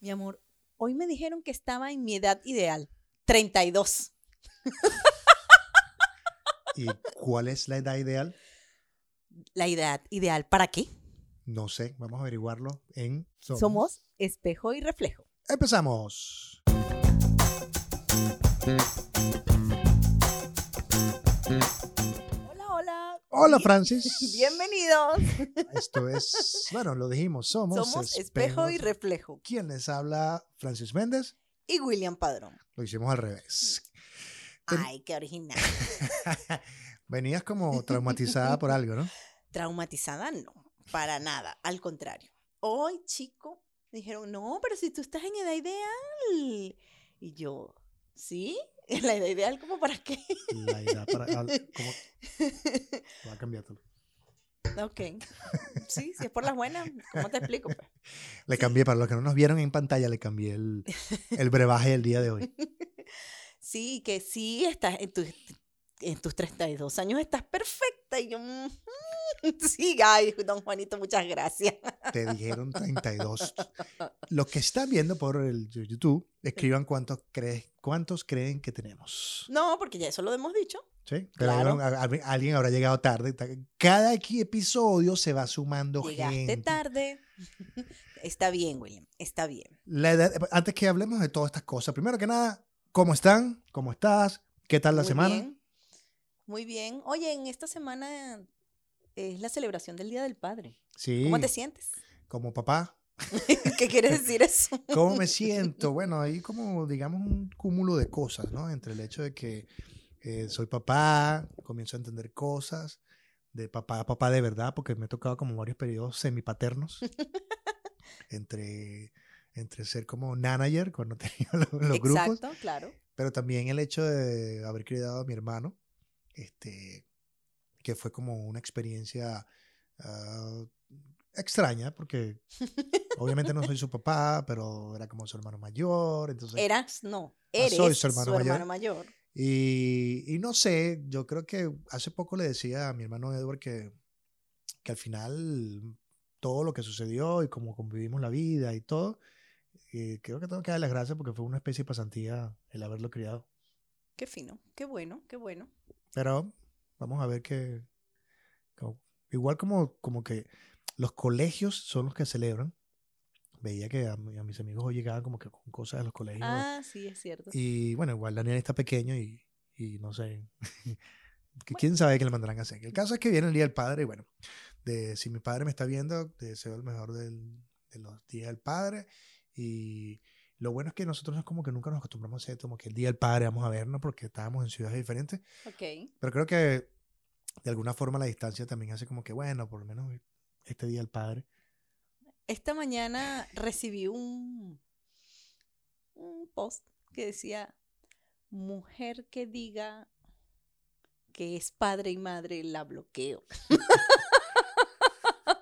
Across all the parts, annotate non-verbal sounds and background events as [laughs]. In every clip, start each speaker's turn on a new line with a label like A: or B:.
A: Mi amor, hoy me dijeron que estaba en mi edad ideal, 32.
B: ¿Y cuál es la edad ideal?
A: La edad ideal, ¿para qué?
B: No sé, vamos a averiguarlo en
A: Somos, espejo y reflejo.
B: Empezamos.
A: Hola.
B: Francis. [laughs]
A: Bienvenidos.
B: Esto es, bueno, lo dijimos, somos,
A: Somos espejo y reflejo.
B: ¿Quién les habla? Francis Méndez.
A: Y William Padrón.
B: Lo hicimos al revés.
A: Ay, qué original. [laughs]
B: Venías como traumatizada por algo, ¿no?
A: Traumatizada no, para nada, al contrario. Hoy, chico, dijeron, no, pero si tú estás en edad ideal. Y yo, ¿sí? ¿En [laughs] la edad ideal como para qué?
B: La edad para... ¿cómo? [laughs] Voy a cambiártelo.
A: ok. Sí, si es por las buenas, ¿cómo te explico? pues? [laughs]
B: Le cambié, para los que no nos vieron en pantalla, le cambié el, el brebaje del día de hoy.
A: Sí, que sí estás en tus, en tus 32 años, estás perfecta. Y yo, "Mm, [laughs] sí, ay, don Juanito, muchas gracias.
B: Te dijeron [laughs] 32. Los que están viendo por el YouTube, escriban cuántos, cree- cuántos creen que tenemos.
A: No, porque ya eso lo hemos dicho.
B: ¿Sí? Pero
A: Claro.
B: alguien habrá llegado tarde. Ta- Cada episodio se va sumando
A: Llegaste
B: gente.
A: tarde. [laughs] Está bien, William, está bien.
B: La edad- antes que hablemos de todas estas cosas, primero que nada, ¿cómo están? ¿Cómo estás? ¿Qué tal la
A: Muy
B: semana?
A: bien, Muy bien. Oye, en esta semana es la celebración del Día del Padre.
B: Sí,
A: ¿Cómo te sientes?
B: como papá. [laughs]
A: ¿Qué quiere decir eso?
B: ¿Cómo me siento? Bueno, hay como, digamos, un cúmulo de cosas, ¿no? Entre el hecho de que eh, soy papá, comienzo a entender cosas, de papá a papá de verdad, porque me he tocado como varios periodos semipaternos, [laughs] entre, entre ser como manager cuando [laughs] tenía los, los grupos,
A: Exacto, claro.
B: pero también el hecho de haber criado a mi hermano, este, que fue como una experiencia ah, extraña, porque obviamente no soy su papá, pero era como su hermano mayor, entonces...
A: Eras, no,
B: Ah,
A: eres
B: soy su hermano mayor.
A: mayor.
B: Y, y no sé, yo creo que hace poco le decía a mi hermano Edward que, que al final todo lo que sucedió y cómo convivimos la vida y todo, eh, creo que tengo que darle las gracias porque fue una especie de pasantía el haberlo criado.
A: Qué fino, qué bueno, qué bueno.
B: Pero vamos a ver que, como- igual como, como que los colegios son los que celebran, veía que a, a mis amigos hoy llegaban como que con cosas de los colegios.
A: Ah, sí, es cierto.
B: Y bueno, igual Daniel está pequeño y, y no sé, [laughs] que quién sabe qué le mandarán a hacer. El caso es que viene el Día del Padre y bueno, de, si mi padre me está viendo, te deseo el mejor del- de los días del Padre. Y lo bueno es que nosotros es como que nunca nos acostumbramos a hacer como que el Día del Padre vamos a vernos porque estábamos en ciudades diferentes.
A: Ok.
B: Pero creo que de alguna forma la distancia también hace como que, bueno, por lo menos este Día del Padre.
A: Esta mañana recibí un, un post que decía, mujer que diga que es padre y madre, la bloqueo. [laughs]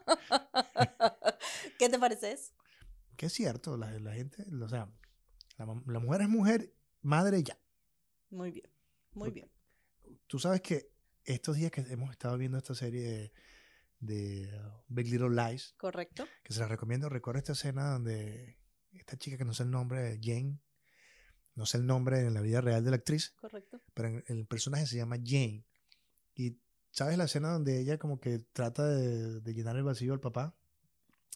A: [laughs] ¿Qué te parece eso?
B: Que es cierto, la, la gente, o sea, la, mujer es mujer, madre ya.
A: Muy bien, muy bien.
B: Tú sabes que estos días que hemos estado viendo esta serie de, de, Big Little Lies,
A: ¿Correcto?
B: que se la recomiendo, recuerda esta escena donde esta chica que no sé el nombre, Jane, no sé el nombre en la vida real de la actriz,
A: ¿Correcto?
B: pero en- el personaje se llama Jane. Y sabes la escena donde ella como que trata de, de llenar el vacío al papá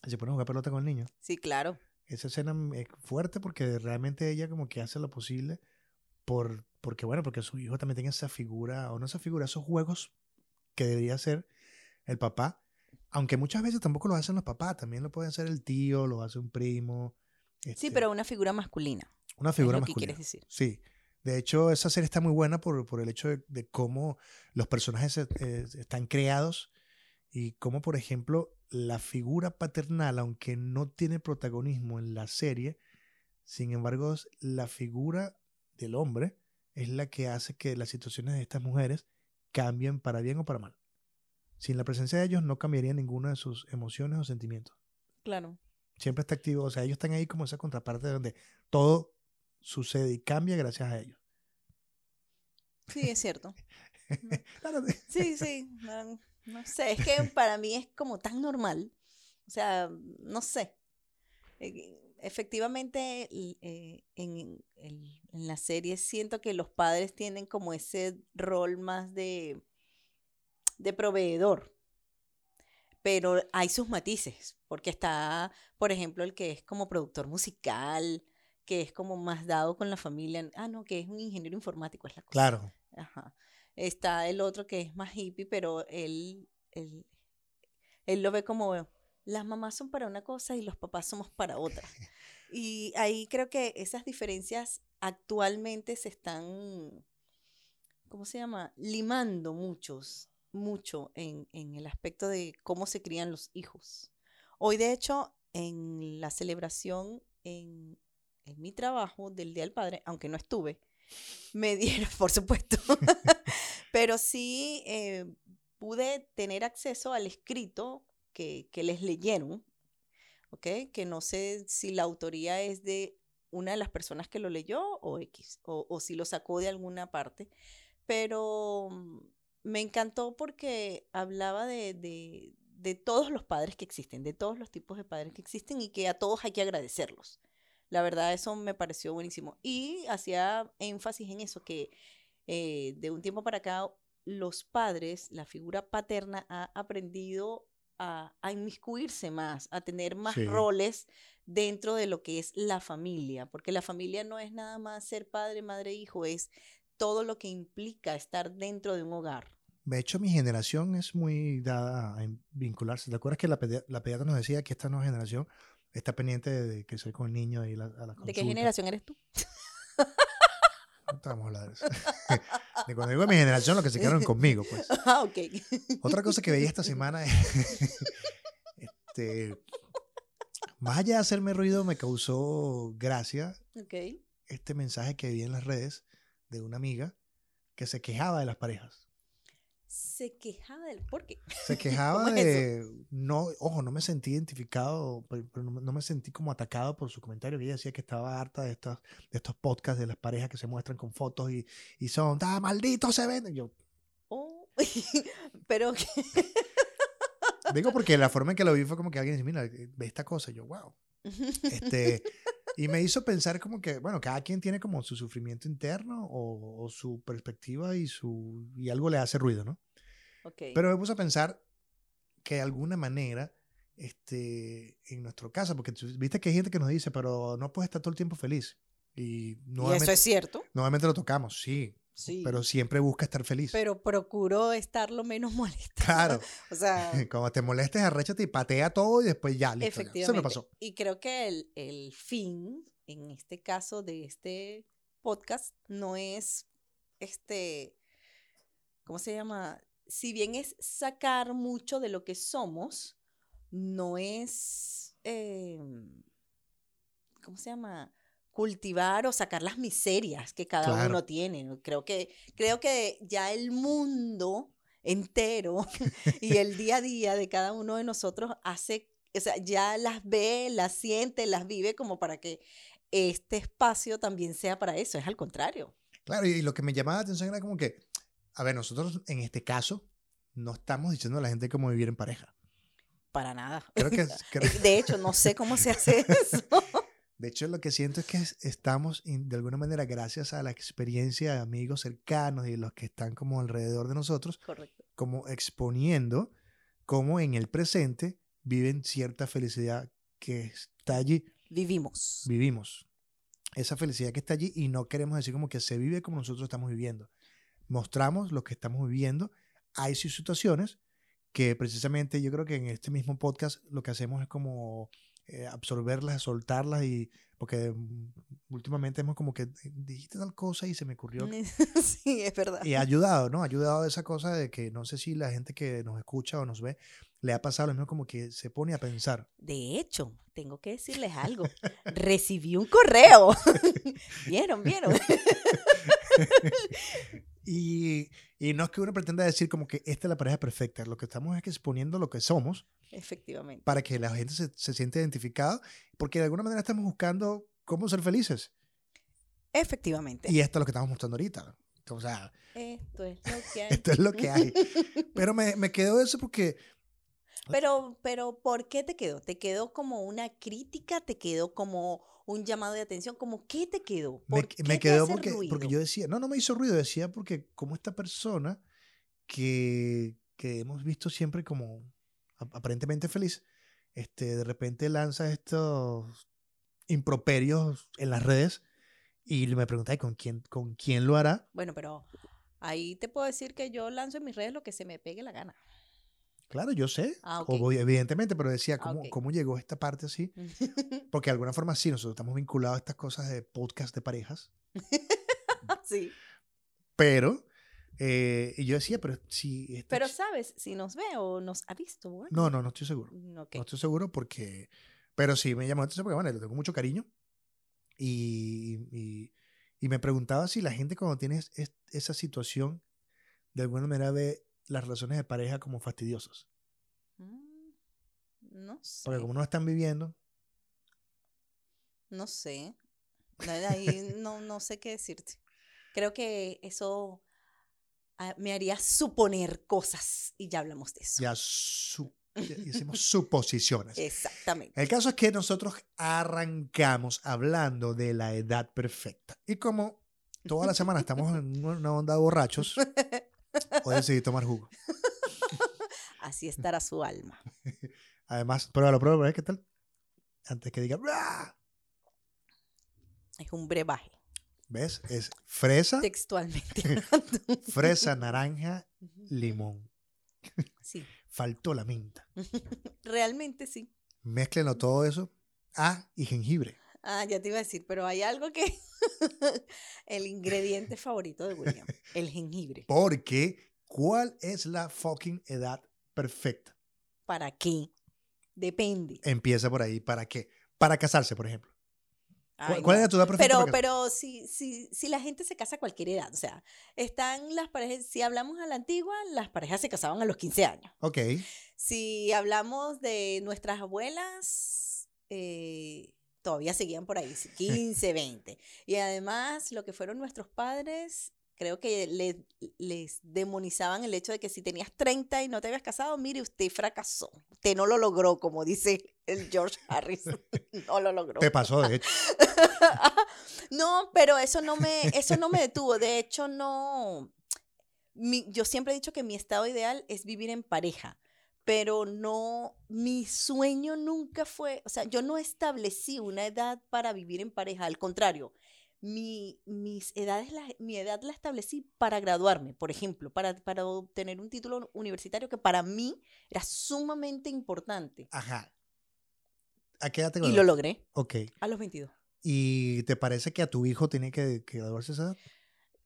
B: se pone a jugar pelota con el niño.
A: Sí, claro.
B: Esa escena es fuerte porque realmente ella como que hace lo posible por, porque bueno, porque su hijo también tenga esa figura, o no esa figura, esos juegos que debería ser el papá. Aunque muchas veces tampoco lo hacen los papás, también lo puede hacer el tío, lo hace un primo.
A: Sí,
B: este,
A: pero una figura masculina.
B: una figura
A: es lo que
B: masculina.
A: quieres decir.
B: Sí. De hecho, esa serie está muy buena por, por el hecho de, de cómo los personajes eh, están creados y cómo, por ejemplo, la figura paternal, aunque no tiene protagonismo en la serie, sin embargo, es la figura del hombre es la que hace que las situaciones de estas mujeres cambien para bien o para mal. Sin la presencia de ellos no cambiaría ninguna de sus emociones o sentimientos.
A: Claro.
B: Siempre está activo, o sea, ellos están ahí como esa contraparte donde todo sucede y cambia gracias a ellos.
A: Sí, es cierto. [laughs] Sí, sí. No, sé, es que [laughs] para mí es como tan normal. O sea, no sé. Eh, efectivamente eh, en, el- en la serie siento que los padres tienen como ese rol más de, de proveedor, pero hay sus matices, porque está, por ejemplo, el que es como productor musical, que es como más dado con la familia, ah, no, que es un ingeniero informático, es la cosa.
B: Claro.
A: Ajá. Está el otro que es más hippie, pero él, él, él lo ve como las mamás son para una cosa y los papás somos para otra. [laughs] Y ahí creo que esas diferencias actualmente se están, ¿cómo se llama? Limando muchos, mucho en, en el aspecto de cómo se crían los hijos. Hoy, de hecho, en la celebración en, en mi trabajo del Día del Padre, aunque no estuve, me [laughs] dieron, por supuesto, pero sí eh, pude tener acceso al escrito que, que les leyeron, ¿ok? Que no sé si la autoría es de una de las personas que lo leyó o X, o, o si lo sacó de alguna parte, pero mm, me encantó porque hablaba de, de, de todos los padres que existen, de todos los tipos de padres que existen y que a todos hay que agradecerlos. La verdad, eso me pareció buenísimo. Y hacía énfasis en eso, que eh, de un tiempo para acá los padres, la figura paterna ha aprendido a, a inmiscuirse más, a tener más
B: Sí.
A: roles dentro de lo que es la familia, porque la familia no es nada más ser padre, madre, hijo, es todo lo que implica estar dentro de un hogar.
B: De hecho, mi generación es muy dada a vincularse. ¿Te acuerdas que la, pedi- la pediatra nos decía que esta nueva generación está pendiente de, de crecer con el niño y la, a la
A: ¿De qué generación eres tú? [laughs]
B: A hablar de [laughs] cuando digo mi generación, lo que se quedaron conmigo, pues.
A: ah, ok. [laughs]
B: Otra cosa que veía esta semana es. [laughs] este, más allá de hacerme ruido, me causó gracia este mensaje que vi en las redes de una amiga que se quejaba de las parejas.
A: Se quejaba del... ¿Por qué?
B: Se [laughs] quejaba
A: ¿Cómo es
B: de. No, ojo, no me sentí identificado, pero, pero no, me- no me sentí como atacado por su comentario. Que ella decía que estaba harta de estos, de estos podcasts de las parejas que se muestran con fotos y, y son, ¡ah, malditos se venden! Yo
A: Oh, [laughs] pero
B: digo porque la forma en que lo vi fue como que alguien dice, mira, ve esta cosa. Y yo, wow. [laughs] Este, y me hizo pensar como que, bueno, cada quien tiene como su sufrimiento interno o, o su perspectiva y, su, y algo le hace ruido, ¿no?
A: Ok.
B: Pero me puse a pensar que de alguna manera, este, en nuestro caso, porque viste que hay gente que nos dice, pero no puedes estar todo el tiempo feliz. Y
A: y eso es cierto.
B: nuevamente lo tocamos, sí,
A: Sí.
B: pero siempre busca estar feliz.
A: Pero procuro estar lo menos [laughs] molesta.
B: Claro, [laughs]
A: O sea, [laughs]
B: cuando te molestes, arréchate y patea todo y después ya, listo.
A: efectivamente.
B: Eso me pasó.
A: Y creo que el, el fin, en este caso de este podcast, no es este, ¿cómo se llama? Si bien es sacar mucho de lo que somos, no es, eh, ¿cómo se llama? Cultivar o sacar las miserias que cada
B: Claro.
A: uno tiene. Creo que, creo que ya el mundo entero [laughs] y el día a día de cada uno de nosotros hace, o sea, ya las ve, las siente, las vive como para que este espacio también sea para eso. Es al contrario.
B: Claro, y lo que me llamaba la atención era como que, a ver, nosotros en este caso no estamos diciendo a la gente cómo vivir en pareja.
A: Para nada.
B: Creo que, [laughs] creo-
A: De hecho, no sé cómo se hace [laughs] eso.
B: De hecho, lo que siento es que es- estamos, de alguna manera, gracias a la experiencia de amigos cercanos y los que están como alrededor de nosotros,
A: Correcto.
B: como exponiendo cómo en el presente viven cierta felicidad que está allí,
A: Vivimos.
B: vivimos. Esa felicidad que está allí y no queremos decir como que se vive como nosotros estamos viviendo. Mostramos lo que estamos viviendo. Hay situaciones que precisamente yo creo que en este mismo podcast lo que hacemos es como eh, absorberlas, soltarlas y porque mm, últimamente hemos como que dijiste tal cosa y se me ocurrió [laughs]
A: sí, es verdad.
B: y ha ayudado, ¿no? Ha ayudado esa cosa de que no sé si la gente que nos escucha o nos ve le ha pasado lo mismo como que se pone a pensar.
A: De hecho, tengo que decirles algo. Recibí un correo. [laughs] ¿Vieron? ¿Vieron? [laughs]
B: Y, y no es que uno pretenda decir como que esta es la pareja perfecta, lo que estamos es exponiendo lo que somos
A: Efectivamente.
B: para que la gente se, se sienta identificada, porque de alguna manera estamos buscando cómo ser felices.
A: Efectivamente.
B: Y esto es lo que estamos mostrando ahorita. O sea,
A: Esto es lo que hay. [laughs]
B: esto es lo que hay. Pero me, me quedó eso porque
A: Pero, pero, ¿por qué te quedó? ¿Te quedó como una crítica? ¿Te quedó como un llamado de atención? ¿Cómo qué te quedó?
B: Me,
A: ¿Por qué
B: me
A: te
B: quedó
A: hace
B: porque, porque yo decía, no, no me hizo ruido, decía porque como esta persona que, que hemos visto siempre como ap- aparentemente feliz, este, de repente lanza estos improperios en las redes y me pregunta, "¿Y ¿con quién, ¿con quién lo hará?
A: Bueno, pero ahí te puedo decir que yo lanzo en mis redes lo que se me pegue la gana.
B: Claro, yo sé,
A: Ah, ok.
B: obvio- evidentemente, pero decía,
A: Ah,
B: ¿cómo,
A: ok.
B: ¿cómo llegó esta parte así? [laughs] Porque de alguna forma sí, nosotros estamos vinculados a estas cosas de podcast de parejas, [laughs]
A: sí.
B: pero, eh, y yo decía, pero si... esta
A: Pero sabes, si nos ve o nos ha visto, bueno.
B: no, no, no estoy seguro.
A: mm, ok.
B: No estoy seguro porque. Pero sí me llamó la atención porque, bueno, le tengo mucho cariño. Y, y, y me preguntaba si la gente, cuando tiene es- esa situación, de alguna manera ve las relaciones de pareja como fastidiosas.
A: Mm, No sé.
B: Porque como no están viviendo,
A: No sé. Ahí no, no sé qué decirte. Creo que eso ah, me haría suponer cosas y ya hablamos de eso.
B: ya, su- ya hicimos suposiciones.
A: Exactamente.
B: El caso es que nosotros arrancamos hablando de la edad perfecta. Y como toda la semana estamos en una onda de borrachos, [laughs] hoy decidí tomar jugo. [laughs]
A: Así estará su alma. [laughs]
B: Además, pruébalo, pruébalo, ¿eh? ¿qué tal? Antes que diga.
A: Es un brebaje,
B: ¿ves? Es fresa,
A: textualmente. [laughs]
B: fresa, naranja, limón.
A: Sí,
B: Faltó la minta.
A: realmente sí.
B: Mézclenlo todo eso. Ah, y jengibre.
A: Ah, ya te iba a decir, pero hay algo que... [laughs] el ingrediente favorito de William, el jengibre.
B: Porque, ¿cuál es la fucking edad perfecta?
A: ¿Para qué? Depende.
B: Empieza por ahí. ¿Para qué? Para casarse, por ejemplo. ¿Cuál,
A: Ay,
B: cuál es tu edad perfecta?
A: Pero, pero si, si, si la gente se casa a cualquier edad, o sea, están las parejas, si hablamos a la antigua, las parejas se casaban a los 15 años.
B: Ok.
A: Si hablamos de nuestras abuelas, eh, todavía seguían por ahí, sí, [laughs] 15, 20. Y además, lo que fueron nuestros padres, creo que le- les demonizaban el hecho de que si tenías 30 y no te habías casado, mire, usted fracasó. Usted no lo logró, como dice el George [laughs] Harris. [laughs] no lo logró.
B: Te pasó, de hecho.
A: no, pero eso no me, eso no me detuvo. De hecho, no. mi- yo siempre he dicho que mi estado ideal es vivir en pareja, pero no, mi sueño nunca fue, o sea, yo no establecí una edad para vivir en pareja, al contrario. Mi, mis edades, la- mi edad la establecí para graduarme, por ejemplo, para, para obtener un título universitario que para mí era sumamente importante.
B: Ajá. ¿A qué edad te
A: Y lo
B: graduaste?
A: logré
B: Ok.
A: a los 22.
B: ¿Y te parece que a tu hijo tiene que, que graduarse esa edad?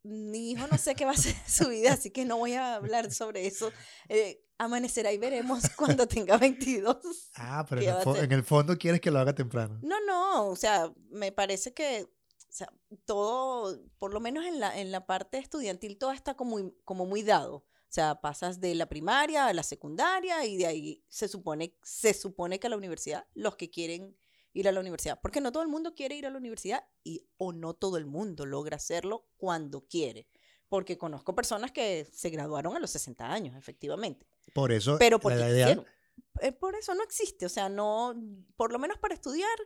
A: Mi hijo no sé qué va a hacer de su vida, así que no voy a hablar sobre eso. Eh, amanecerá y veremos [laughs] cuando tenga 22.
B: Ah, pero
A: ¿Qué
B: en el, en el fondo quieres que lo haga temprano.
A: No, no, o sea, me parece que o sea, todo, por lo menos en la, en la parte estudiantil, todo está como, como muy dado. O sea, pasas de la primaria a la secundaria y de ahí se supone, se supone que a la universidad, los que quieren ir a la universidad, porque no todo el mundo quiere ir a la universidad y o no todo el mundo logra hacerlo cuando quiere. Porque conozco personas que se graduaron a los 60 años, efectivamente.
B: Por eso,
A: Pero porque
B: la idea.
A: Eh, por eso no existe, o sea, no, por lo menos para estudiar.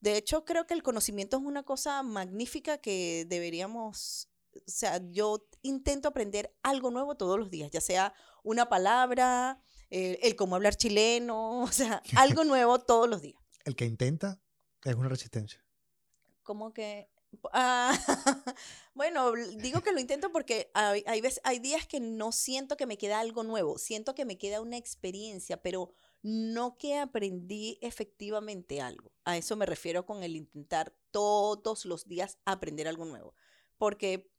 A: De hecho, creo que el conocimiento es una cosa magnífica que deberíamos, o sea, yo intento aprender algo nuevo todos los días, ya sea una palabra, eh, el cómo hablar chileno, [laughs] o sea, algo nuevo todos los días.
B: El que intenta es una resistencia.
A: Como que, ah, [laughs] bueno, digo que lo intento porque hay, días que no siento que me queda algo nuevo, siento que me queda una experiencia, pero no que aprendí efectivamente algo. A eso me refiero con el intentar todos los días aprender algo nuevo. Porque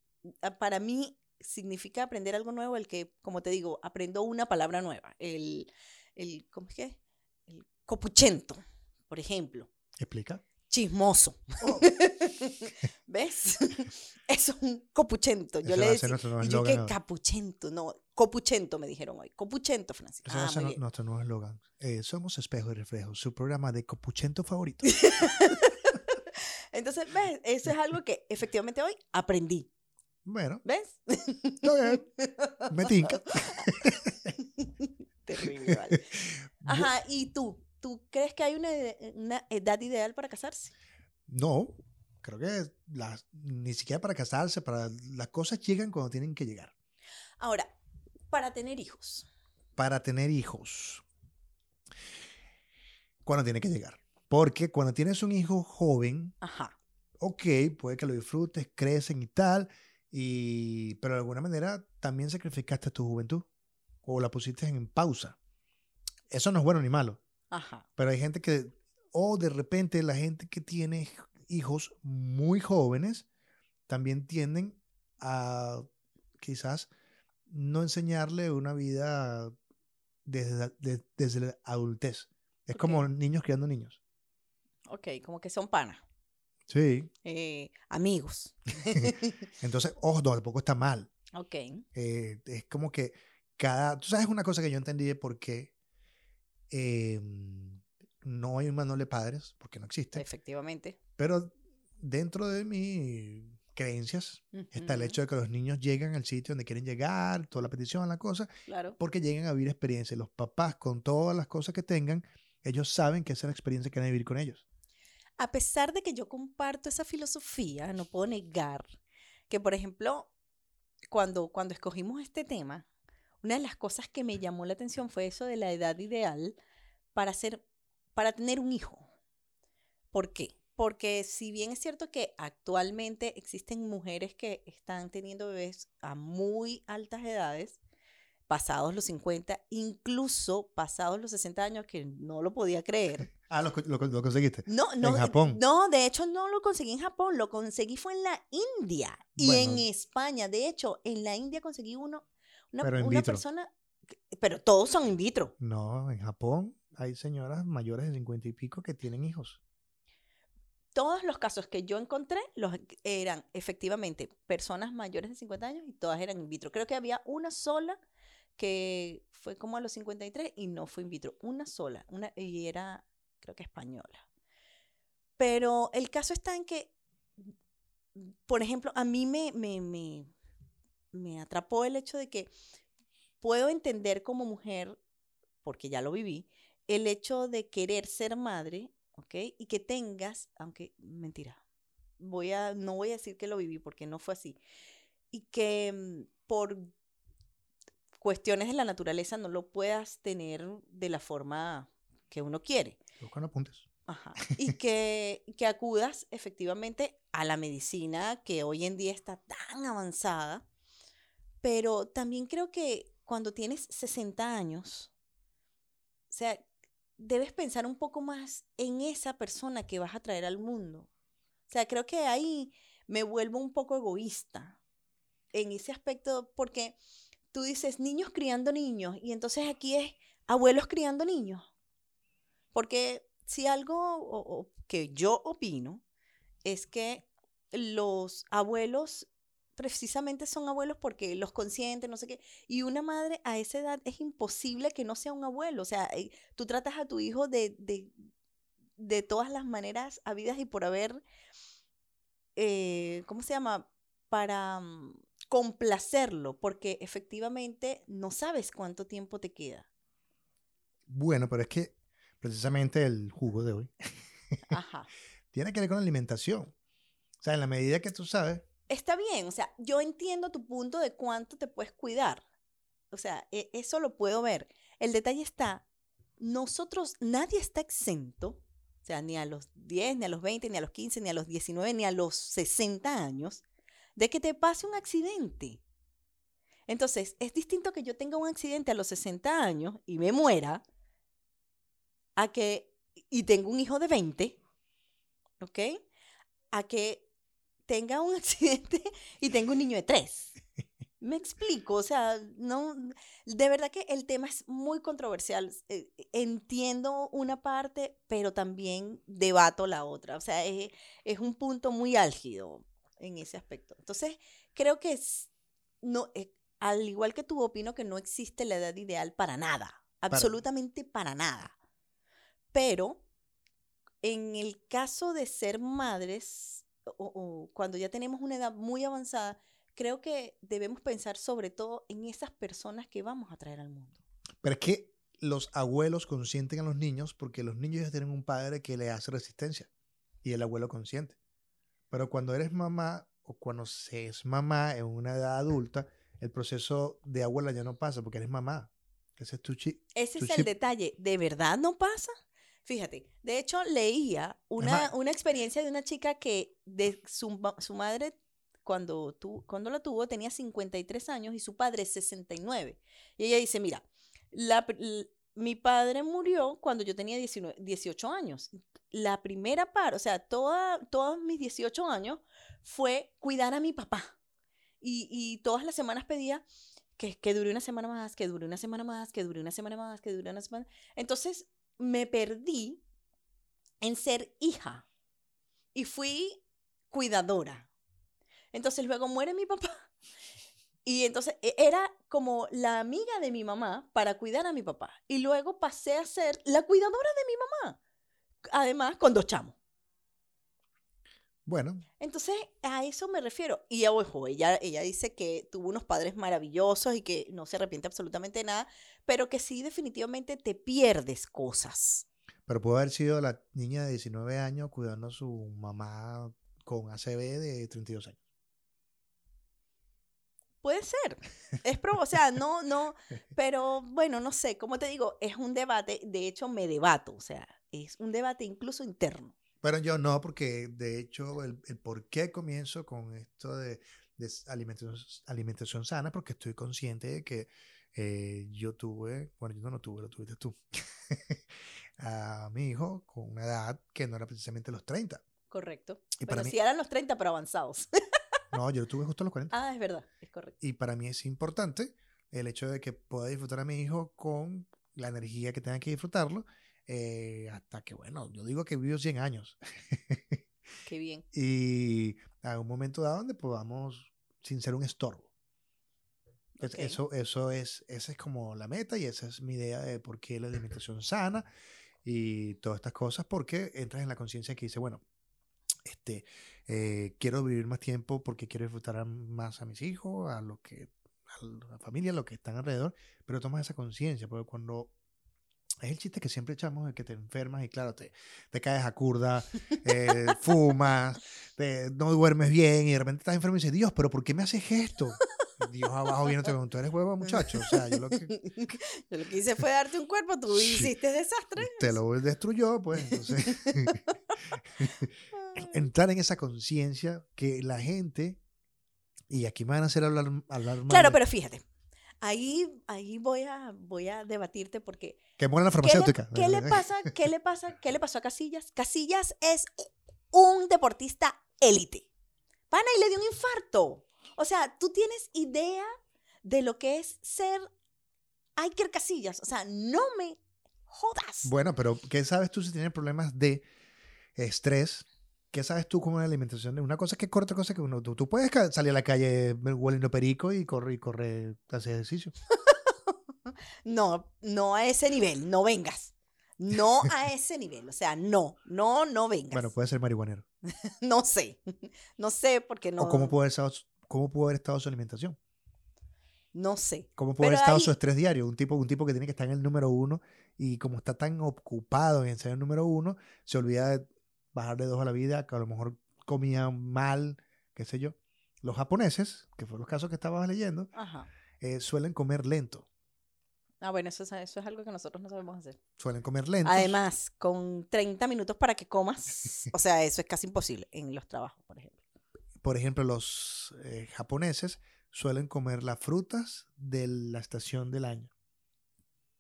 A: ah, para mí significa aprender algo nuevo el que, como te digo, aprendo una palabra nueva. El, el ¿cómo es? El copuchento, por ejemplo
B: ¿Explica?
A: chismoso.
B: Oh. [laughs]
A: ¿Ves? [laughs] Eso es un copuchento. Yo le decía, yo que capuchento, no, copuchento me dijeron hoy. Copuchento, Francisco.
B: Ese va a
A: Ah,
B: ser nuestro nuevo eslogan. Eh, somos Espejo y Reflejo, su programa de copuchento favorito. [laughs]
A: Entonces, ¿ves? Eso es algo que efectivamente hoy aprendí.
B: bueno,
A: ¿Ves?
B: está bien. Me tinca.
A: Terrible, vale. Ajá, ¿y tú? ¿Tú crees que hay una, ed- una edad ideal para casarse?
B: No, creo que las- ni siquiera para casarse, para las cosas llegan cuando tienen que llegar.
A: Ahora, para tener hijos.
B: Para tener hijos, cuando tiene que llegar. Porque cuando tienes un hijo joven,
A: Ajá.
B: ok, puede que lo disfrutes, crecen y tal, y, pero de alguna manera también sacrificaste tu juventud o la pusiste en pausa. Eso no es bueno ni malo,
A: Ajá.
B: pero hay gente que, o de repente la gente que tiene hijos muy jóvenes, también tienden a quizás no enseñarle una vida desde, la- de- desde la adultez. Es como niños criando niños.
A: Ok, como que son panas.
B: Sí.
A: eh, amigos. [laughs]
B: Entonces, ojo, no, tampoco está mal.
A: ok.
B: Eh, es como que cada. Tú sabes una cosa que yo entendí de por qué eh, no hay un manual de padres, porque no existe.
A: Efectivamente.
B: Pero dentro de mis creencias está el hecho de que los niños llegan al sitio donde quieren llegar, toda la petición, la cosa,
A: Claro.
B: porque llegan a vivir experiencias. Los papás, con todas las cosas que tengan, ellos saben que esa es la experiencia que van a vivir con ellos.
A: A pesar de que yo comparto esa filosofía, no puedo negar que, por ejemplo, cuando, cuando escogimos este tema, una de las cosas que me llamó la atención fue eso de la edad ideal para, ser, para tener un hijo. ¿Por qué? Porque si bien es cierto que actualmente existen mujeres que están teniendo bebés a muy altas edades, pasados los 50, incluso pasados los 60 años, que no lo podía creer. [laughs]
B: Ah, lo, lo- lo conseguiste.
A: No, no, eh,
B: Japón.
A: No, de hecho no lo conseguí en Japón, lo conseguí fue en la India y en. España. De hecho, en la India conseguí uno, una,
B: Pero in
A: una
B: vitro.
A: persona, pero todos son in vitro.
B: No, en Japón hay señoras mayores de 50 y pico que tienen hijos.
A: Todos los casos que yo encontré los, eran efectivamente personas mayores de 50 años y todas eran in vitro. Creo que había una sola que fue como a los 53 y no fue in vitro. Una sola, una, y era, creo que española. Pero el caso está en que, por ejemplo, a mí me, me, me, me atrapó el hecho de que puedo entender como mujer, porque ya lo viví, el hecho de querer ser madre, ¿ok? Y que tengas, aunque mentira, voy a, no voy a decir que lo viví porque no fue así, y que mm, por cuestiones de la naturaleza no lo puedas tener de la forma que uno quiere.
B: Buscan apuntes.
A: Ajá. Y que, que acudas efectivamente a la medicina que hoy en día está tan avanzada, pero también creo que cuando tienes 60 años, o sea, debes pensar un poco más en esa persona que vas a traer al mundo. O sea, creo que ahí me vuelvo un poco egoísta en ese aspecto porque tú dices niños criando niños y entonces aquí es abuelos criando niños. Porque si algo o- o que yo opino es que los abuelos precisamente son abuelos porque los consienten, no sé qué. Y una madre a esa edad es imposible que no sea un abuelo. O sea, eh, tú tratas a tu hijo de, de, de todas las maneras habidas y por haber, eh, ¿cómo se llama? Para mm, complacerlo, porque efectivamente no sabes cuánto tiempo te queda.
B: Bueno, pero es que precisamente el jugo de hoy
A: Ajá. [laughs]
B: tiene que ver con la alimentación. O sea, en la medida que tú sabes,
A: Está bien, o sea, yo entiendo tu punto de cuánto te puedes cuidar. O sea, e- eso lo puedo ver. El detalle está, nosotros, nadie está exento, o sea, ni a los 10, ni a los 20, ni a los 15, ni a los 19, ni a los 60 años, de que te pase un accidente. Entonces, es distinto que yo tenga un accidente a los 60 años y me muera, a que, y tengo un hijo de 20, ¿ok? A que tenga un [laughs] accidente y tenga un niño de 3. Me explico, o sea, no, de verdad que el tema es muy controversial. Eh, Entiendo una parte, pero también debato la otra. O sea, es, es un punto muy álgido en ese aspecto. Entonces, creo que es, no, eh, al igual que tú, opino que no existe la edad ideal para nada, absolutamente para nada. Pero en el caso de ser madres, o, o cuando ya tenemos una edad muy avanzada, creo que debemos pensar sobre todo en esas personas que vamos a traer al mundo.
B: pero es que los abuelos consienten a los niños porque los niños ya tienen un padre que le hace resistencia y el abuelo consiente. Pero cuando eres mamá o cuando se es mamá en una edad adulta, el proceso de abuela ya no pasa porque eres mamá. Ese es tu
A: Ese
B: tu
A: es el detalle. ¿De verdad no pasa? Fíjate, de hecho leía una, una experiencia de una chica que de su, su madre cuando, tu, cuando la tuvo tenía 53 años y su padre 69. Y ella dice, mira, la l- mi padre murió cuando yo tenía 19 18 años. La primera parte, o sea, toda, todos mis 18 años fue cuidar a mi papá. Y, y todas las semanas pedía que, que dure una semana más, que dure una semana más, que dure una semana más, que dure una semana. Entonces me perdí en ser hija y fui cuidadora. Entonces luego muere mi papá y entonces e- era como la amiga de mi mamá para cuidar a mi papá. Y luego pasé a ser la cuidadora de mi mamá. Además, con dos chamos.
B: Bueno,
A: Entonces, a eso me refiero. Y ojo, ella, ella dice que tuvo unos padres maravillosos y que no se arrepiente absolutamente de nada, pero que sí definitivamente te pierdes cosas.
B: pero puede haber sido la niña de 19 años cuidando a su mamá con ACV de 32 años.
A: Puede ser. Es pro, o sea, no, no, [laughs] pero bueno, no sé, como te digo, es un debate, de hecho me debato, o sea, es un debate incluso interno.
B: Pero yo no, porque de hecho el, el por qué comienzo con esto de, alimentación, alimentación sana, porque estoy consciente de que eh, yo tuve, bueno, yo no lo tuve, lo tuviste tú, [laughs] a mi hijo con una edad que no era precisamente los 30.
A: Correcto.
B: Y
A: Bueno,
B: para mí-
A: sí eran los 30, pero avanzados. [laughs]
B: No, yo lo tuve justo a los 40.
A: ah, es verdad, es correcto.
B: Y para mí es importante el hecho de que pueda disfrutar a mi hijo con la energía que tenga que disfrutarlo, eh, hasta que, bueno, yo digo que vivo 100 años.
A: Qué bien. [laughs]
B: y a un momento dado donde podamos, sin ser un estorbo. Es-
A: Ok.
B: Eso, eso es, esa es como la meta y esa es mi idea de por qué la alimentación sana y todas estas cosas, porque entras en la conciencia que dice, bueno, este, eh, quiero vivir más tiempo porque quiero disfrutar más a mis hijos, a lo que, a la familia, a lo que están alrededor, pero tomas esa conciencia, porque cuando es el chiste que siempre echamos de que te enfermas y claro, te, te caes a curda, eh, fumas, te- no duermes bien y de repente estás enfermo y dices, Dios, pero ¿por qué me haces esto? Dios abajo viéndote con tú eres huevo, muchacho. O sea, yo lo que [laughs]
A: Yo lo que hice fue darte un cuerpo, tú hiciste desastre.
B: te lo destruyó, pues. Entonces, [laughs] entrar en esa conciencia que la gente, y aquí me van a hacer hablar, hablar mal
A: Claro,
B: de-
A: pero fíjate, ahí, ahí voy, a, voy a debatirte porque
B: que muera la
A: ¿qué le,
B: farmacéutica.
A: qué le [laughs] pasa? ¿Qué le pasa? ¿Qué le pasó a Casillas? Casillas es un deportista élite. Pana y le dio un infarto. O sea, tú tienes idea de lo que es ser Iker Casillas. O sea, no me jodas.
B: Bueno, pero ¿qué sabes tú si tienes problemas de estrés? ¿Qué sabes tú con la alimentación? Una cosa es que corre, otra cosa es que uno, tú, tú puedes salir a la calle hueliendo perico y corre y corre, hacer ejercicio. [laughs]
A: No, no a ese nivel, no vengas. No a ese nivel, o sea, no, no, no vengas.
B: Bueno, puede ser marihuanero. [laughs]
A: No sé, [laughs] no sé porque no,
B: ¿O cómo puede, haber estado, su- cómo pudo haber estado su alimentación?
A: no sé.
B: ¿Cómo puede haber estado
A: ahí-
B: su estrés diario? Un tipo, un tipo que tiene que estar en el número uno y como está tan ocupado en ser el número uno, se olvida de bajarle dos a la vida, que a lo mejor comía mal, qué sé yo. Los japoneses, que fueron los casos que estabas leyendo,
A: Ajá.
B: eh, suelen comer lento.
A: Ah, bueno, eso es, eso es algo que nosotros no sabemos hacer.
B: Suelen comer lento.
A: Además, con 30 minutos para que comas, [laughs] o sea, eso es casi imposible en los trabajos, por ejemplo.
B: Por ejemplo, los eh, japoneses suelen comer las frutas de la estación del año.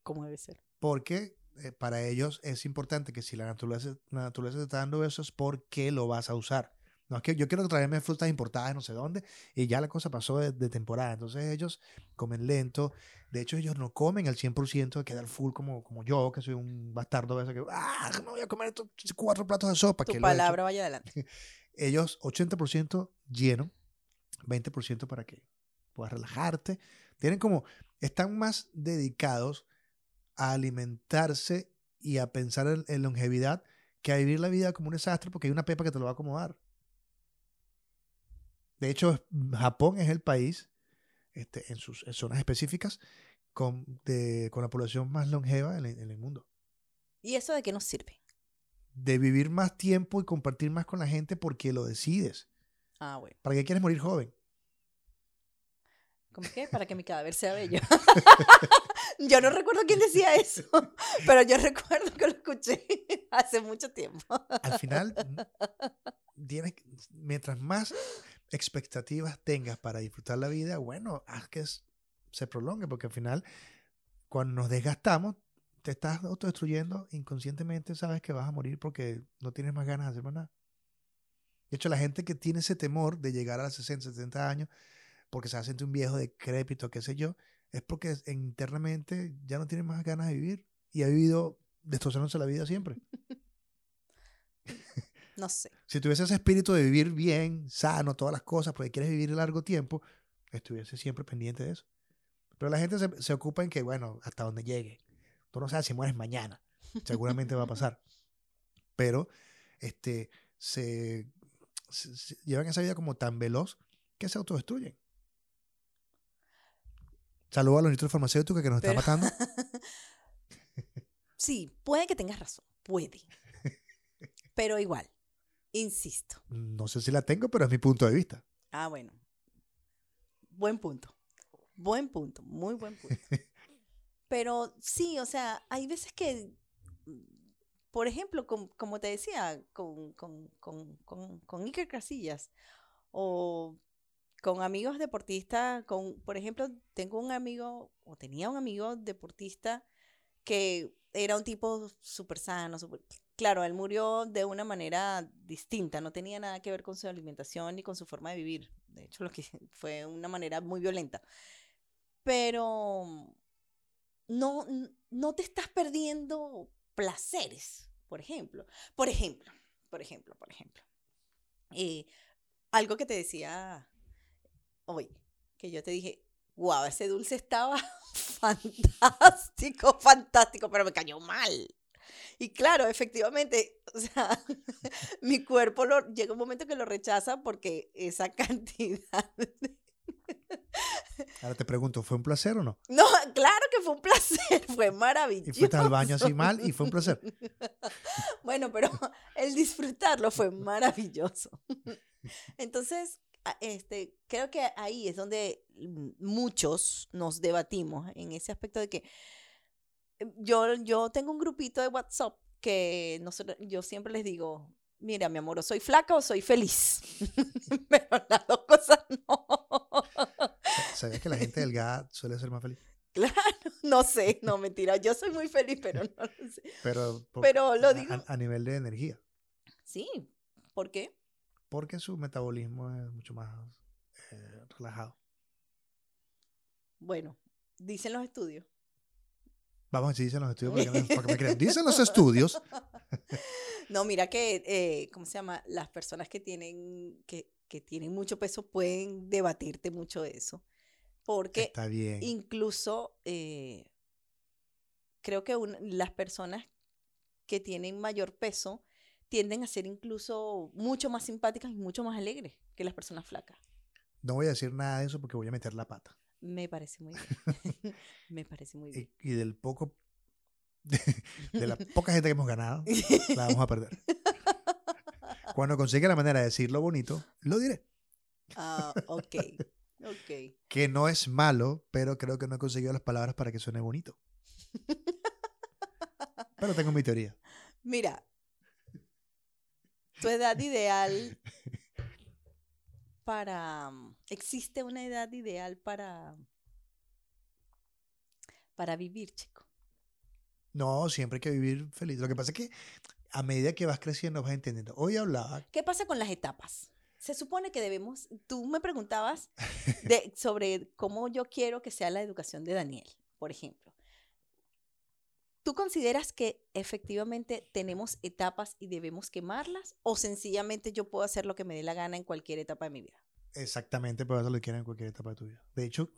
A: ¿Cómo debe ser?
B: Porque eh, para ellos es importante que si la naturaleza, la naturaleza te está dando eso es porque lo vas a usar. No es que yo quiero traerme frutas importadas no sé dónde y ya la cosa pasó de, de temporada. Entonces ellos comen lento. De hecho, ellos no comen al 100% de quedar full como, como yo, que soy un bastardo a veces que, ah, me voy a comer estos cuatro platos de sopa.
A: Tu
B: que lo he hecho".
A: palabra vaya adelante. [laughs]
B: Ellos 80% lleno, 20% para que puedas relajarte. Tienen como, están más dedicados a alimentarse y a pensar en, en longevidad que a vivir la vida como un desastre porque hay una pepa que te lo va a acomodar. De hecho, Japón es el país, este, en sus en zonas específicas, con, de- con la población más longeva en el- en el mundo.
A: ¿Y eso de qué nos sirve?
B: De vivir más tiempo y compartir más con la gente porque lo decides.
A: Ah, bueno.
B: ¿Para qué quieres morir joven?
A: ¿Cómo que? Para que mi cadáver sea bello. [laughs] yo no recuerdo quién decía eso, [laughs] pero yo recuerdo que lo escuché [laughs] hace mucho tiempo.
B: Al final, mientras más expectativas tengas para disfrutar la vida, bueno, haz que se prolongue, porque al final, cuando nos desgastamos, te estás autodestruyendo inconscientemente, sabes que vas a morir porque no tienes más ganas de hacer más nada. De hecho, la gente que tiene ese temor de llegar a los 60, 70 años, porque se va a sentir un viejo decrépito, qué sé yo, es porque internamente ya no tiene más ganas de vivir y ha vivido destrozándose la vida siempre. [laughs]
A: No sé.
B: Si tuviese ese espíritu de vivir bien, sano, todas las cosas, porque quieres vivir largo tiempo, estuviese siempre pendiente de eso. Pero la gente se, se ocupa en que, bueno, hasta donde llegue. Tú no sabes si mueres mañana. Seguramente va a pasar. [laughs] Pero este, se, se- se llevan esa vida como tan veloz que se autodestruyen. Saludos a los industria farmacéuticos que nos están
A: Pero-
B: matando. [laughs]
A: Sí, puede que tengas razón, puede. Pero igual, insisto.
B: No sé si la tengo, pero es mi punto de vista.
A: Ah, bueno. Buen punto. Buen punto, muy buen punto. [laughs] Pero sí, o sea, hay veces que, por ejemplo, com- como te decía, con, con, con, con, con Iker Casillas o con amigos deportistas, con, por ejemplo, tengo un amigo, o tenía un amigo deportista que era un tipo súper sano, súper- Claro, él murió de una manera distinta, no tenía nada que ver con su alimentación ni con su forma de vivir. De hecho, lo que [laughs] fue una manera muy violenta. Pero no, no te estás perdiendo placeres, por ejemplo. Por ejemplo, por ejemplo, por ejemplo. Eh, algo que te decía hoy, que yo te dije, wow, ese dulce estaba [laughs] fantástico, fantástico, pero me cayó mal. Y claro, efectivamente, [laughs] o sea, mi cuerpo lo, llega un momento que lo rechaza porque esa [laughs] cantidad de-
B: Ahora te pregunto, ¿fue un placer o no?
A: No, claro que fue un placer, fue
B: Y
A: maravilloso.
B: fuiste al baño así mal y fue un placer.
A: Bueno, pero el disfrutarlo fue maravilloso. Entonces, este, creo que ahí es donde muchos nos debatimos en ese aspecto de que eh, yo, yo tengo un grupito de WhatsApp que nosotros, yo siempre les digo, mira, mi amor, o soy flaca o soy feliz. [laughs] pero las dos cosas [laughs] no.
B: ¿Sabías que la gente delgada suele ser más feliz? [laughs]
A: Claro, no sé, no mentira, yo soy muy feliz, pero no lo sé.
B: Pero, por-
A: Pero lo digo-
B: a, a nivel de energía,
A: Sí, ¿por qué?
B: Porque su metabolismo es mucho más eh, relajado.
A: Bueno, dicen los estudios.
B: Vamos a si dicen los estudios para que me, para que me crean. [laughs] Dicen los estudios. [laughs]
A: No, mira que, eh, ¿cómo se llama? Las personas que tienen, que, que tienen mucho peso pueden debatirte mucho de eso. Porque
B: Está bien.
A: incluso eh, creo que un- las personas que tienen mayor peso tienden a ser incluso mucho más simpáticas y mucho más alegres que las personas flacas.
B: No voy a decir nada de eso porque voy a meter la pata.
A: Me parece muy bien. [laughs] [laughs] Me parece muy bien.
B: Y, y del poco, de, [laughs] de la poca gente que hemos ganado, la vamos a perder. Cuando consiga la manera de decirlo bonito, lo diré.
A: Ah, ok, ok.
B: Que no es malo, pero creo que no he conseguido las palabras para que suene bonito. Pero tengo mi teoría.
A: Mira, tu edad ideal para... ¿Existe una edad ideal para, para vivir, chico?
B: No, siempre hay que vivir feliz. Lo que pasa es que a medida que vas creciendo vas entendiendo. Hoy hablaba,
A: ¿Qué pasa con las etapas? Se supone que debemos, tú me preguntabas de, sobre cómo yo quiero que sea la educación de Daniel, por ejemplo. ¿Tú consideras que efectivamente tenemos etapas y debemos quemarlas? ¿O sencillamente yo puedo hacer lo que me dé la gana en cualquier etapa de mi vida?
B: exactamente, pero eso lo quieres en cualquier etapa de tu vida. De hecho,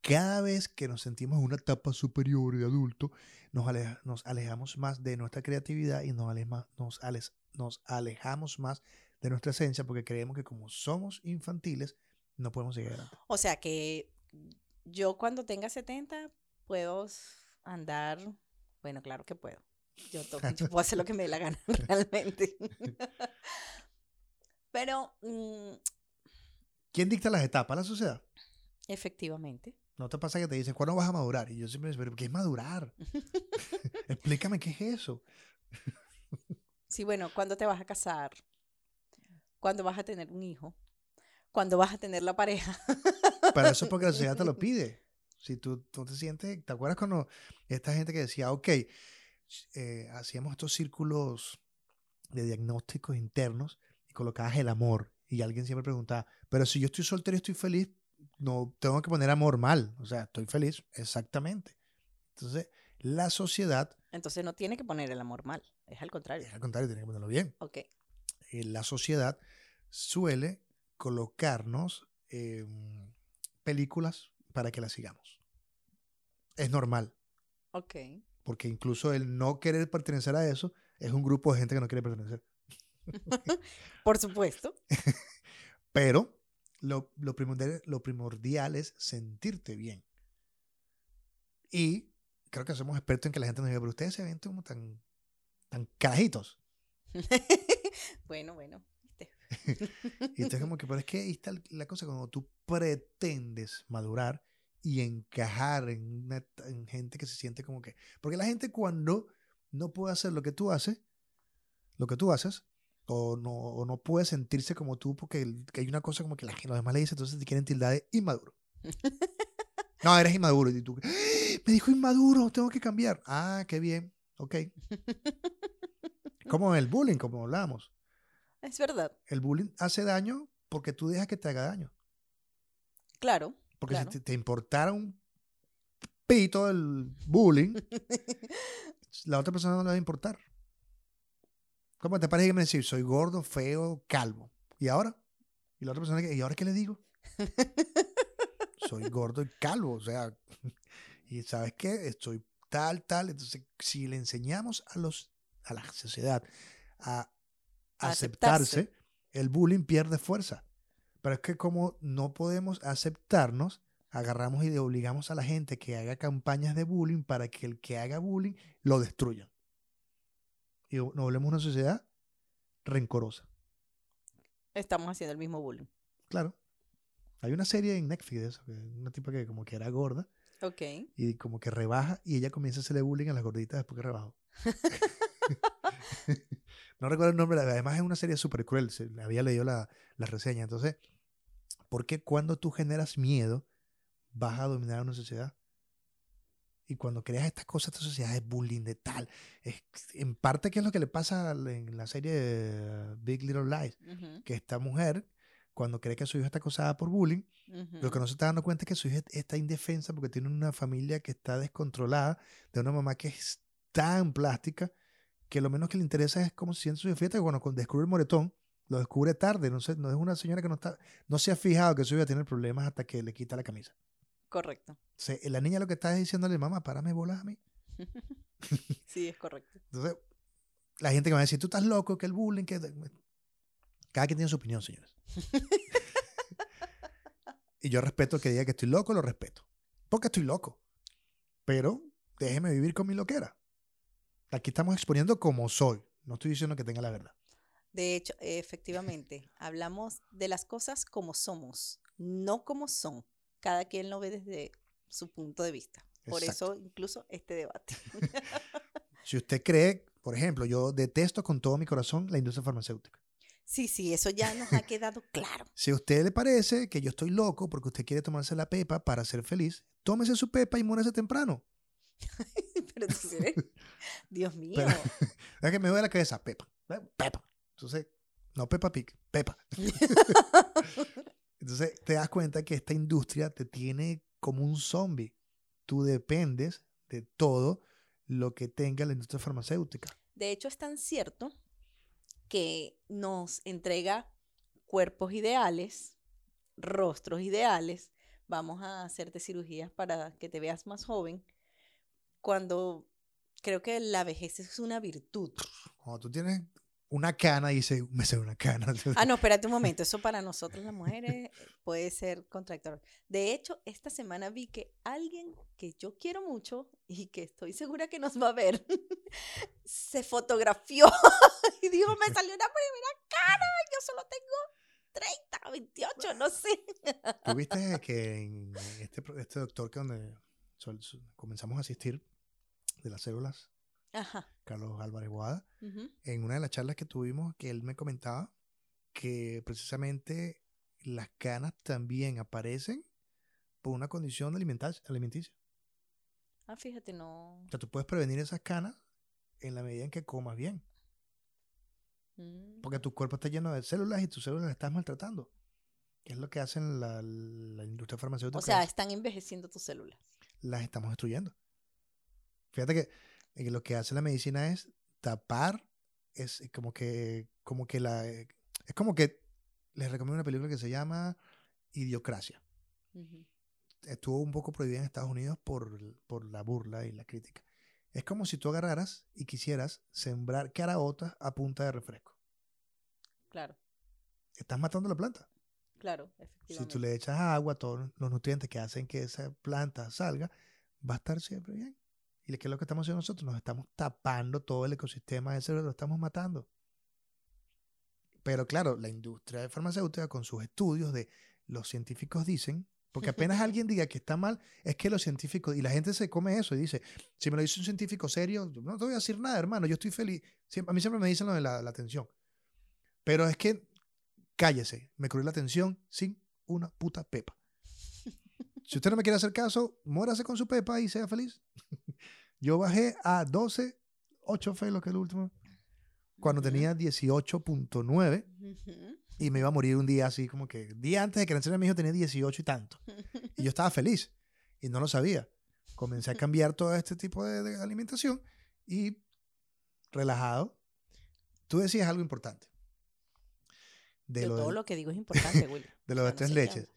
B: cada vez que nos sentimos en una etapa superior de adulto, nos, aleja- nos alejamos más de nuestra creatividad y nos, alema- nos, alejamos más de nuestra esencia porque creemos que como somos infantiles, no podemos seguir adelante.
A: O sea que yo cuando tenga 70 puedo andar, bueno, claro que puedo. [laughs] Yo, puedo hacer lo que me dé la gana, [laughs] realmente. [laughs] Pero, mm,
B: ¿Quién dicta las etapas? La sociedad.
A: efectivamente.
B: ¿No te pasa que te dicen, ¿cuándo vas a madurar? Y yo siempre digo, ¿pero qué es madurar? Explícame qué es eso.
A: Sí, bueno, ¿cuándo te vas a casar? ¿Cuándo vas a tener un hijo? ¿Cuándo vas a tener la pareja?
B: Pero eso es porque la sociedad te lo pide. Si tú no te sientes, ¿te acuerdas cuando esta gente que decía, ok, eh, hacíamos estos círculos de diagnósticos internos y colocabas el amor? Y alguien siempre preguntaba, pero si yo estoy soltero y estoy feliz, no tengo que poner amor mal. O sea, estoy feliz, exactamente. Entonces, la sociedad,
A: Entonces no tiene que poner el amor mal, es al contrario.
B: al contrario, tiene que ponerlo bien.
A: Ok,
B: eh, la sociedad suele colocarnos eh, películas para que las sigamos. Es normal,
A: ok.
B: porque incluso el no querer pertenecer a eso es un grupo de gente que no quiere pertenecer. [laughs]
A: Por supuesto. [laughs]
B: Pero lo, lo primordial, lo primordial es sentirte bien. Y creo que somos expertos en que la gente nos diga, pero ustedes se ven como tan, tan carajitos. [laughs]
A: bueno, bueno. [laughs]
B: Y entonces como que, pero es que ahí está la cosa, cuando tú pretendes madurar y encajar en, una- en gente que se siente como que... Porque la gente cuando no puede hacer lo que tú haces, lo que tú haces, o no, o no puede sentirse como tú, porque el- que hay una cosa como que la, gente- los demás le dicen, entonces te quieren tildar de inmaduro. [laughs] No, eres inmaduro. Y tú, "¡Ah! me dijo inmaduro, tengo que cambiar. Ah, qué bien, ok. [laughs] Como el bullying, como hablábamos.
A: Es verdad,
B: El bullying hace daño porque tú dejas que te haga daño.
A: claro.
B: Porque
A: Claro.
B: si te, te importara un pito el bullying, [laughs] la otra persona no le va a importar. ¿Cómo te parece que me decir, soy gordo, feo, calvo? ¿Y ahora? Y la otra persona, ¿y ahora qué le digo? [laughs] soy gordo y calvo, o sea, [laughs] y ¿sabes qué? Estoy tal, tal. Entonces, si le enseñamos a, los, a la sociedad A aceptarse,
A: aceptarse.
B: el bullying pierde fuerza. Pero es que como no podemos aceptarnos, agarramos y obligamos a la gente que haga campañas de bullying para que el que haga bullying lo destruya. Y nos volvemos una sociedad rencorosa.
A: Estamos haciendo el mismo bullying.
B: Claro. Hay una serie en Netflix de eso, una tipa que como que era gorda
A: Ok.
B: y como que rebaja y ella comienza a hacerle bullying a las gorditas después que rebajó. [laughs] no recuerdo el nombre, además es una serie súper cruel, se- había leído la, la reseña. Entonces, ¿por qué cuando tú generas miedo vas a dominar a una sociedad? Y cuando creas estas cosas, esta sociedad es bullying de tal. Es, en parte, ¿qué es lo que le pasa en la serie de Big Little Lies? Que esta mujer, cuando cree que su hija está acosada por bullying, lo que no se está dando cuenta es que su hija está indefensa porque tiene una familia que está descontrolada, de una mamá que es tan plástica que lo menos que le interesa es cómo se siente su. Fíjate que cuando descubre el moretón, lo descubre tarde. No, sé, no es una señora que no, está, no se ha fijado que su hija tiene problemas hasta que le quita la camisa.
A: Correcto.
B: La niña lo que está es diciéndole, mamá, párame bolas a mí. [laughs]
A: Sí, es correcto.
B: Entonces, la gente que va a decir, tú estás loco, que el bullying, que... Cada quien tiene su opinión, señores. [laughs] y yo respeto el que diga que estoy loco, lo respeto. Porque estoy loco. Pero déjeme vivir con mi loquera. Aquí estamos exponiendo como soy. No estoy diciendo que tenga la verdad.
A: De hecho, efectivamente, hablamos de las cosas como somos, no como son. Cada quien lo ve desde su punto de vista. Por
B: Exacto.
A: eso incluso este debate. [laughs]
B: Si usted cree, por ejemplo, yo detesto con todo mi corazón la industria farmacéutica.
A: Sí, sí, eso ya nos ha quedado claro.
B: Si a usted le parece que yo estoy loco porque usted quiere tomarse la pepa para ser feliz, tómese su pepa y muérase temprano. [laughs]
A: Pero tú [laughs] eres, [laughs] Dios mío.
B: Pero- Es que me duele la cabeza, Pepa. Pepa. Entonces, no Pepa Pig, Pepa. [laughs] Entonces, te das cuenta que esta industria te tiene como un zombie. Tú dependes de todo lo que tenga la industria farmacéutica.
A: De hecho, es tan cierto que nos entrega cuerpos ideales, rostros ideales. Vamos a hacerte cirugías para que te veas más joven. Cuando creo que la vejez es una virtud.
B: Cuando tú tienes una cana y dice, me sale una cana. [laughs]
A: Ah, no, espérate un momento. Eso para nosotros las mujeres puede ser contractor. De hecho, esta semana vi que alguien que yo quiero mucho y que estoy segura que nos va a ver, [laughs] se fotografió [laughs] y dijo, me salió una primera cana. Yo solo tengo 30, 28, no sé.
B: ¿Tú viste que en este, este doctor que donde comenzamos a asistir de las células,
A: Ajá.
B: Carlos Álvarez Boada, en una de las charlas que tuvimos, que él me comentaba que precisamente las canas también aparecen por una condición alimenticia.
A: Ah, fíjate, no.
B: O sea, tú puedes prevenir esas canas en la medida en que comas bien.
A: Mm.
B: Porque tu cuerpo está lleno de células y tus células las estás maltratando. Que es lo que hacen la, la industria farmacéutica.
A: O sea, están envejeciendo tus células.
B: las estamos destruyendo. Fíjate que eh, lo que hace la medicina es tapar, es como que, como que la, eh, es como que les recomiendo una película que se llama Idiocracia. Estuvo un poco prohibida en Estados Unidos por, por la burla y la crítica. Es como si tú agarraras y quisieras sembrar caraotas a punta de refresco.
A: Claro,
B: Estás matando la planta.
A: claro,
B: Si
A: efectivamente.
B: tú le echas agua, todos los nutrientes que hacen que esa planta salga, va a estar siempre bien. ¿Y qué es lo que estamos haciendo nosotros? Nos estamos tapando todo el ecosistema de cerebro, lo estamos matando. Pero claro, la industria farmacéutica con sus estudios de los científicos dicen, porque apenas alguien diga que está mal, es que los científicos, y la gente se come eso y dice, si me lo dice un científico serio, no te voy a decir nada, hermano, yo estoy feliz. Siempre- a mí siempre me dicen lo de la, la atención. Pero es que cállese, me curé la atención sin una puta pepa. [laughs] Si usted no me quiere hacer caso, muérase con su pepa y sea feliz. Yo bajé a 12, 8 fue lo que es el último, cuando
A: Ujú.
B: tenía 18.9
A: Ujú.
B: y me iba a morir un día así como que, día antes de que naciera mi hijo tenía 18 y tanto. Y yo estaba feliz y no lo sabía. Comencé a cambiar todo este tipo de, de alimentación y relajado. Tú decías algo importante. De
A: Yo
B: lo,
A: todo
B: del-
A: lo que digo es importante, Willy. [laughs]
B: de lo de
A: no
B: tres leches.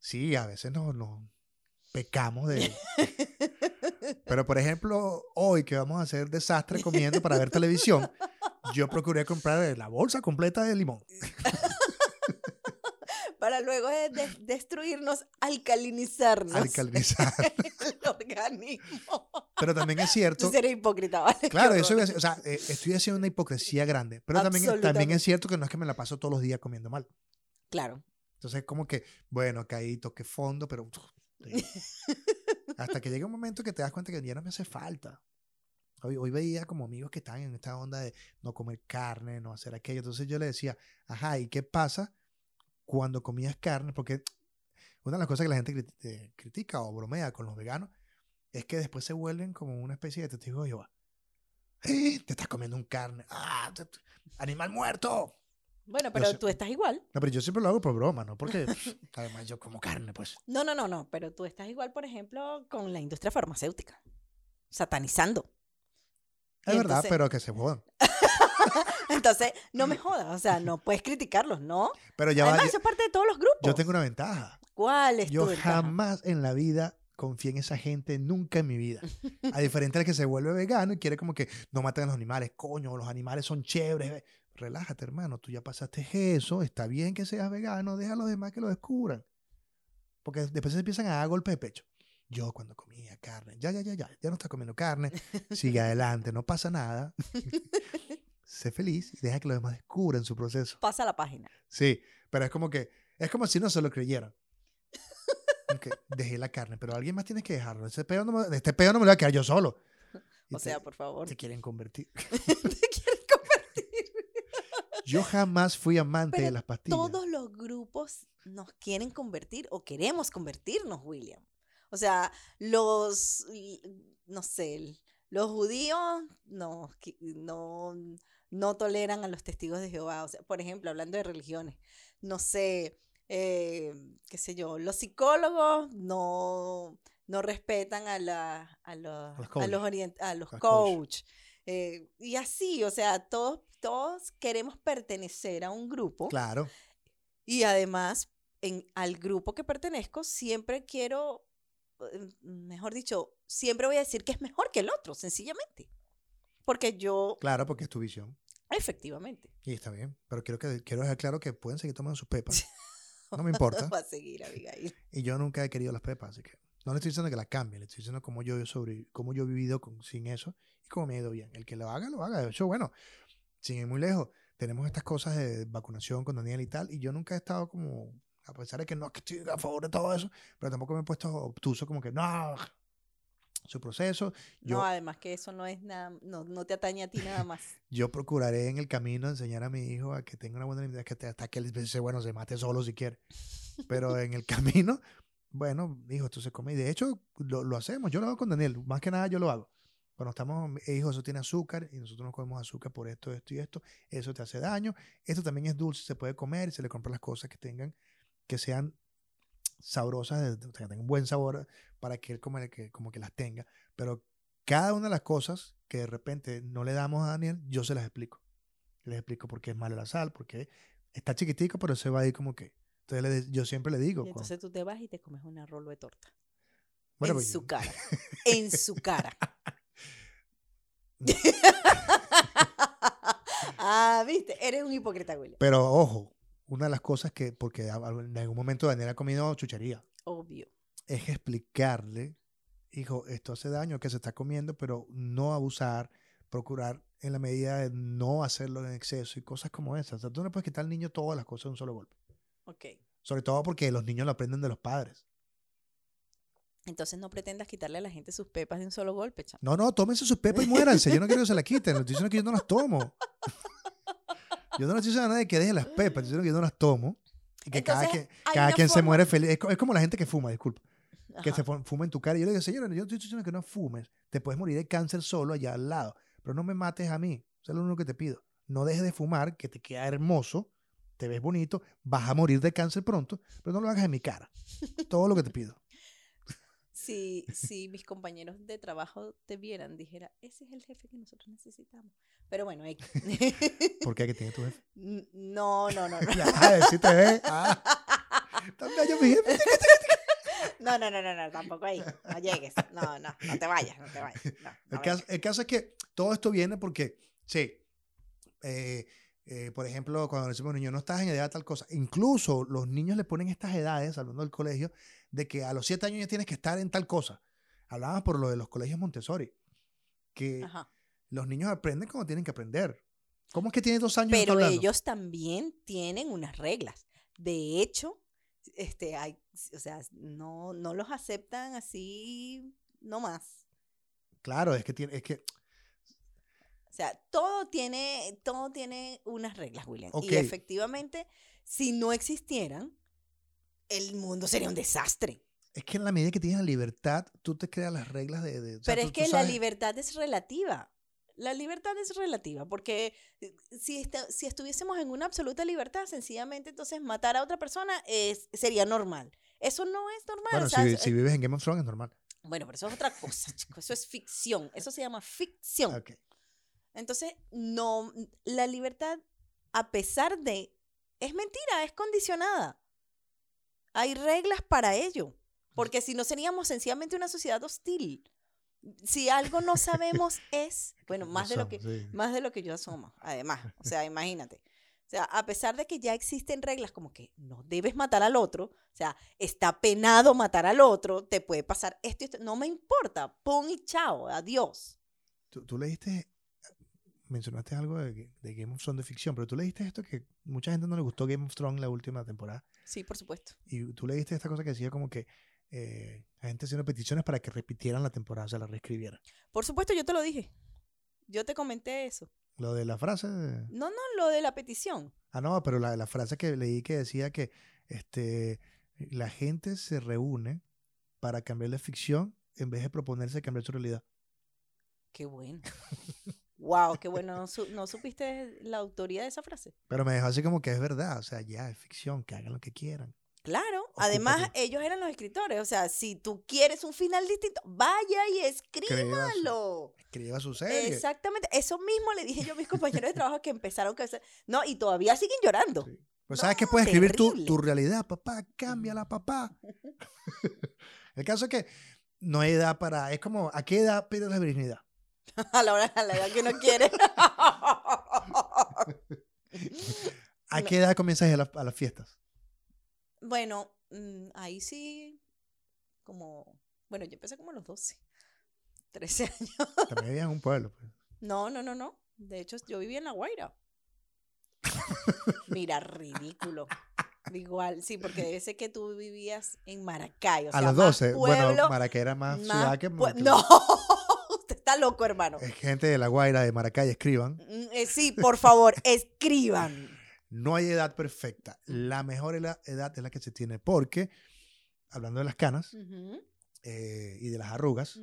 B: Sí, a veces nos, nos pecamos de... [laughs] Pero por ejemplo, hoy que vamos a hacer desastre comiendo para ver televisión, yo procuré comprar la bolsa completa de limón. [laughs]
A: Para luego de, de- destruirnos, alcalinizarnos.
B: Alcalinizar. [laughs]
A: el organismo.
B: Pero también es
A: Tú
B: cierto.
A: eres hipócrita, ¿vale?
B: Claro, eso decir, o sea, eh, estoy haciendo una hipocresía grande. Pero también, también es cierto que no es que me la paso todos los días comiendo mal.
A: Claro.
B: Entonces, como que, bueno, caí, toqué fondo, pero. sí. Hasta que llega un momento que te das cuenta que ya no me hace falta. Hoy, veía como amigos que están en esta onda de no comer carne, no hacer aquello. Entonces yo le decía, ajá, ¿y qué pasa cuando comías carne? Porque una de las cosas que la gente eh, critica o bromea con los veganos es que después se vuelven como una especie de testigo de Jehová. ¡Eh! Te estás comiendo un carne. ¡Ah! ¡Animal muerto!
A: Bueno, pero tú estás igual.
B: No, pero yo siempre lo hago por broma, ¿no? Porque [laughs] además yo como carne, pues.
A: No, no, no, no. Pero tú estás igual, por ejemplo, con la industria farmacéutica. Satanizando.
B: Es
A: Y
B: verdad,
A: entonces-
B: pero que se jodan. [laughs]
A: Entonces, no me jodas. O sea, no puedes criticarlos, ¿no?
B: Pero ya va,
A: Además,
B: yo,
A: eso es parte de todos los grupos.
B: yo tengo una ventaja.
A: ¿Cuál es
B: Yo
A: tu ventaja?
B: jamás en la vida confié en esa gente, nunca en mi vida. A diferencia del que se vuelve vegano y quiere como que no maten a los animales, coño, los animales son chéveres. Relájate, hermano, tú ya pasaste eso, está bien que seas vegano, deja a los demás que lo descubran. Porque después se empiezan a dar golpes de pecho. Yo cuando comía carne, ya, ya, ya, ya, ya no estás comiendo carne, sigue [laughs] adelante, no pasa nada. sé feliz y deja que los demás descubran su proceso.
A: Pasa la página.
B: Sí, pero es como que, es como si no se lo creyeran. Ok, dejé la carne, pero alguien más tiene que dejarlo. Este pedo no me, este pedo no me lo voy a quedar yo solo. [laughs] Y
A: O
B: te-
A: sea, por favor.
B: te quieren convertir. [laughs]
A: ¿Te convertir?
B: Yo jamás fui amante
A: Pero
B: de las pastillas.
A: Todos los grupos nos quieren convertir o queremos convertirnos, William. O sea, los, no sé, los judíos no, no, no toleran a los testigos de Jehová. O sea, por ejemplo, hablando de religiones, no sé, eh, qué sé yo, los psicólogos no, no respetan a, la, a, los,
B: los
A: a los, a los
B: Los coach.
A: coach. Eh, y así, o sea, todos, todos queremos pertenecer a un grupo
B: Claro,
A: y además en, al grupo que pertenezco siempre quiero, eh, mejor dicho, siempre voy a decir que es mejor que el otro, sencillamente. Porque yo,
B: claro, porque es tu visión.
A: Efectivamente.
B: Y está bien. Pero quiero, que, quiero dejar claro que pueden seguir tomando sus pepas. [laughs] No me importa.
A: Va a seguir, Abigail.
B: Y yo nunca he querido las pepas, así que no le estoy diciendo que las cambie, le estoy diciendo cómo yo, sobre, cómo yo he vivido con, sin eso y cómo me ha ido bien. El que lo haga, lo haga. De hecho, bueno, sin ir muy lejos, tenemos estas cosas de vacunación con Daniel y tal, y yo nunca he estado como, a pesar de que no estoy a favor de todo eso, pero tampoco me he puesto obtuso como que no, su proceso. Yo,
A: no, además que eso no es nada, no, no te atañe a ti nada [laughs] más.
B: yo procuraré en el camino enseñar a mi hijo a que tenga una buena alimentación, que hasta que él dice, bueno, se mate solo si quiere. Pero en el [laughs] camino, bueno, hijo, esto se come. Y de hecho, lo, lo hacemos. Yo lo hago con Daniel. Más que nada, yo lo hago. Cuando estamos, "Eh, hijo, eso tiene azúcar y nosotros no comemos azúcar por esto, esto y esto. Eso te hace daño. Esto también es dulce, se puede comer se le compra las cosas que tengan, que sean sabrosas, que tengan buen sabor para que él como que, como que las tenga. Pero cada una de las cosas que de repente no le damos a Daniel, yo se las explico. Les explico por qué es malo la sal, porque está chiquitico, pero se va a ir como que. Entonces yo siempre le digo.
A: Y entonces tú te vas y te comes una rolo de torta.
B: bueno,
A: en
B: pues,
A: su cara. [laughs] En su cara. Ah, viste, eres un hipócrita, William.
B: Pero ojo, una de las cosas que, porque en algún momento Daniel ha comido chuchería,
A: Obvio.
B: es explicarle, hijo, esto hace daño que se está comiendo, pero no abusar, procurar en la medida de no hacerlo en exceso y cosas como esas. O sea, tú no puedes quitar al niño todas las cosas de un solo golpe.
A: Ok.
B: Sobre todo porque los niños lo aprenden de los padres.
A: Entonces no pretendas quitarle a la gente sus pepas de un solo golpe, chamo.
B: No, no, tómense sus pepas y muéranse. Yo no quiero que se las quiten. Estoy diciendo que yo no las tomo. Yo no le estoy diciendo a nadie que deje las pepas. Estoy diciendo que yo no las tomo. Y que cada, quien, cada quien se muere feliz. Es, co- es como la gente que fuma, disculpa. Que se fu- fuma en tu cara. Y yo le digo, señora, yo estoy diciendo que no fumes. Te puedes morir de cáncer solo allá al lado. Pero no me mates a mí. Eso es lo único que te pido. No dejes de fumar, que te queda hermoso. Te ves bonito. Vas a morir de cáncer pronto. Pero no lo hagas en mi cara. [laughs] Todo lo que te pido.
A: Si, si mis compañeros de trabajo te vieran, dijera, ese es el jefe que nosotros necesitamos. Pero bueno, X. [laughs]
B: ¿Por qué que tiene tu jefe? [laughs]
A: No, no, no, no.
B: Ah, sí te ve. Ah, bello mi jefe.
A: No, no, no, no, no, tampoco ahí. No llegues. No, no, no te vayas, no te vayas. No, no
B: El caso, el caso es que todo esto viene porque, sí, eh, eh, por ejemplo, cuando decimos a un niño, no estás en edad de tal cosa, incluso los niños le ponen estas edades, hablando del colegio, de que a los siete años ya tienes que estar en tal cosa. Hablábamos por lo de los colegios Montessori, que
A: Ajá.
B: los niños aprenden como tienen que aprender. ¿Cómo es que tiene dos años?
A: Pero ellos también tienen unas reglas. De hecho, este, hay, o sea, no, no los aceptan así nomás.
B: Claro, es que tiene, es que,
A: O sea, todo tiene, todo tiene unas reglas, William. Y efectivamente, si no existieran, el mundo sería un desastre.
B: es que en la medida que tienes la libertad, tú te creas las reglas de... de- o sea,
A: Pero
B: tú-
A: es que la libertad es relativa. La libertad es relativa, porque eh, si, esta- si estuviésemos en una absoluta libertad, sencillamente entonces matar a otra persona es, sería normal. Eso no es normal.
B: Bueno,
A: o sea,
B: si,
A: es-
B: si vives en Game of Thrones es normal.
A: bueno, pero eso es otra cosa, chico, Eso es ficción. Eso se llama ficción.
B: Ok.
A: Entonces, no, la libertad, a pesar de, es mentira, es condicionada. Hay reglas para ello, porque si no seríamos sencillamente una sociedad hostil. Si algo no sabemos [laughs] es, bueno, más de lo que,
B: sí.
A: más de lo que yo asomo, además. O sea, imagínate. O sea, a pesar de que ya existen reglas como que no debes matar al otro, o sea, está penado matar al otro, te puede pasar esto y esto, no me importa, pon y chao, adiós.
B: Tú, tú leíste, mencionaste algo de, de Game of Thrones de ficción, pero tú leíste esto que mucha gente no le gustó Game of Thrones la última temporada.
A: Sí, por supuesto.
B: Y tú leíste esta cosa que decía como que eh, la gente haciendo peticiones para que repitieran la temporada, o sea, la reescribieran.
A: Por supuesto, yo te lo dije. Yo te comenté eso.
B: Lo de la frase.
A: No, no, lo de la petición.
B: Ah, no, pero la, la frase que leí que decía que este, la gente se reúne para cambiar la ficción en vez de proponerse cambiar su realidad.
A: Qué bueno. [laughs] wow, qué bueno. ¿No, su- no supiste la autoría de esa frase?
B: Pero me dejó así como que es verdad, o sea, ya es ficción, que hagan lo que quieran.
A: Claro. Además, ellos eran los escritores. O sea, si tú quieres un final distinto, vaya y
B: Escriba su-
A: escríbalo.
B: Escriba su serie.
A: Exactamente. Eso mismo le dije yo a mis compañeros de trabajo que empezaron a hacer. No, y todavía siguen llorando.
B: Sí. Pues sabes que puedes escribir tu realidad, papá, cámbiala, papá. [laughs] El caso es que no hay edad para, es como, ¿a qué edad pides la virginidad? [laughs]
A: A la hora, a la edad que uno quiere. [laughs]
B: ¿A qué edad comienzas a a, la- a las fiestas?
A: Bueno, mm, ahí sí, como, bueno, yo empecé como a los 12, 13 [laughs] años.
B: También vivías en un pueblo. pues.
A: No, no, no, no. De hecho, yo vivía en La Guaira. Mira, ridículo. Igual, sí, porque debe ser que tú vivías en Maracay. O
B: a
A: sea,
B: los
A: más
B: 12.
A: pueblo,
B: bueno, Maracay era más,
A: más
B: ciudad que... que-
A: No, está loco, hermano.
B: Es gente de La Guaira, de Maracay, escriban.
A: Mm, eh, sí, por favor, [laughs] escriban.
B: No hay edad perfecta. La mejor edad es la que se tiene porque, hablando de las canas eh, y de las arrugas,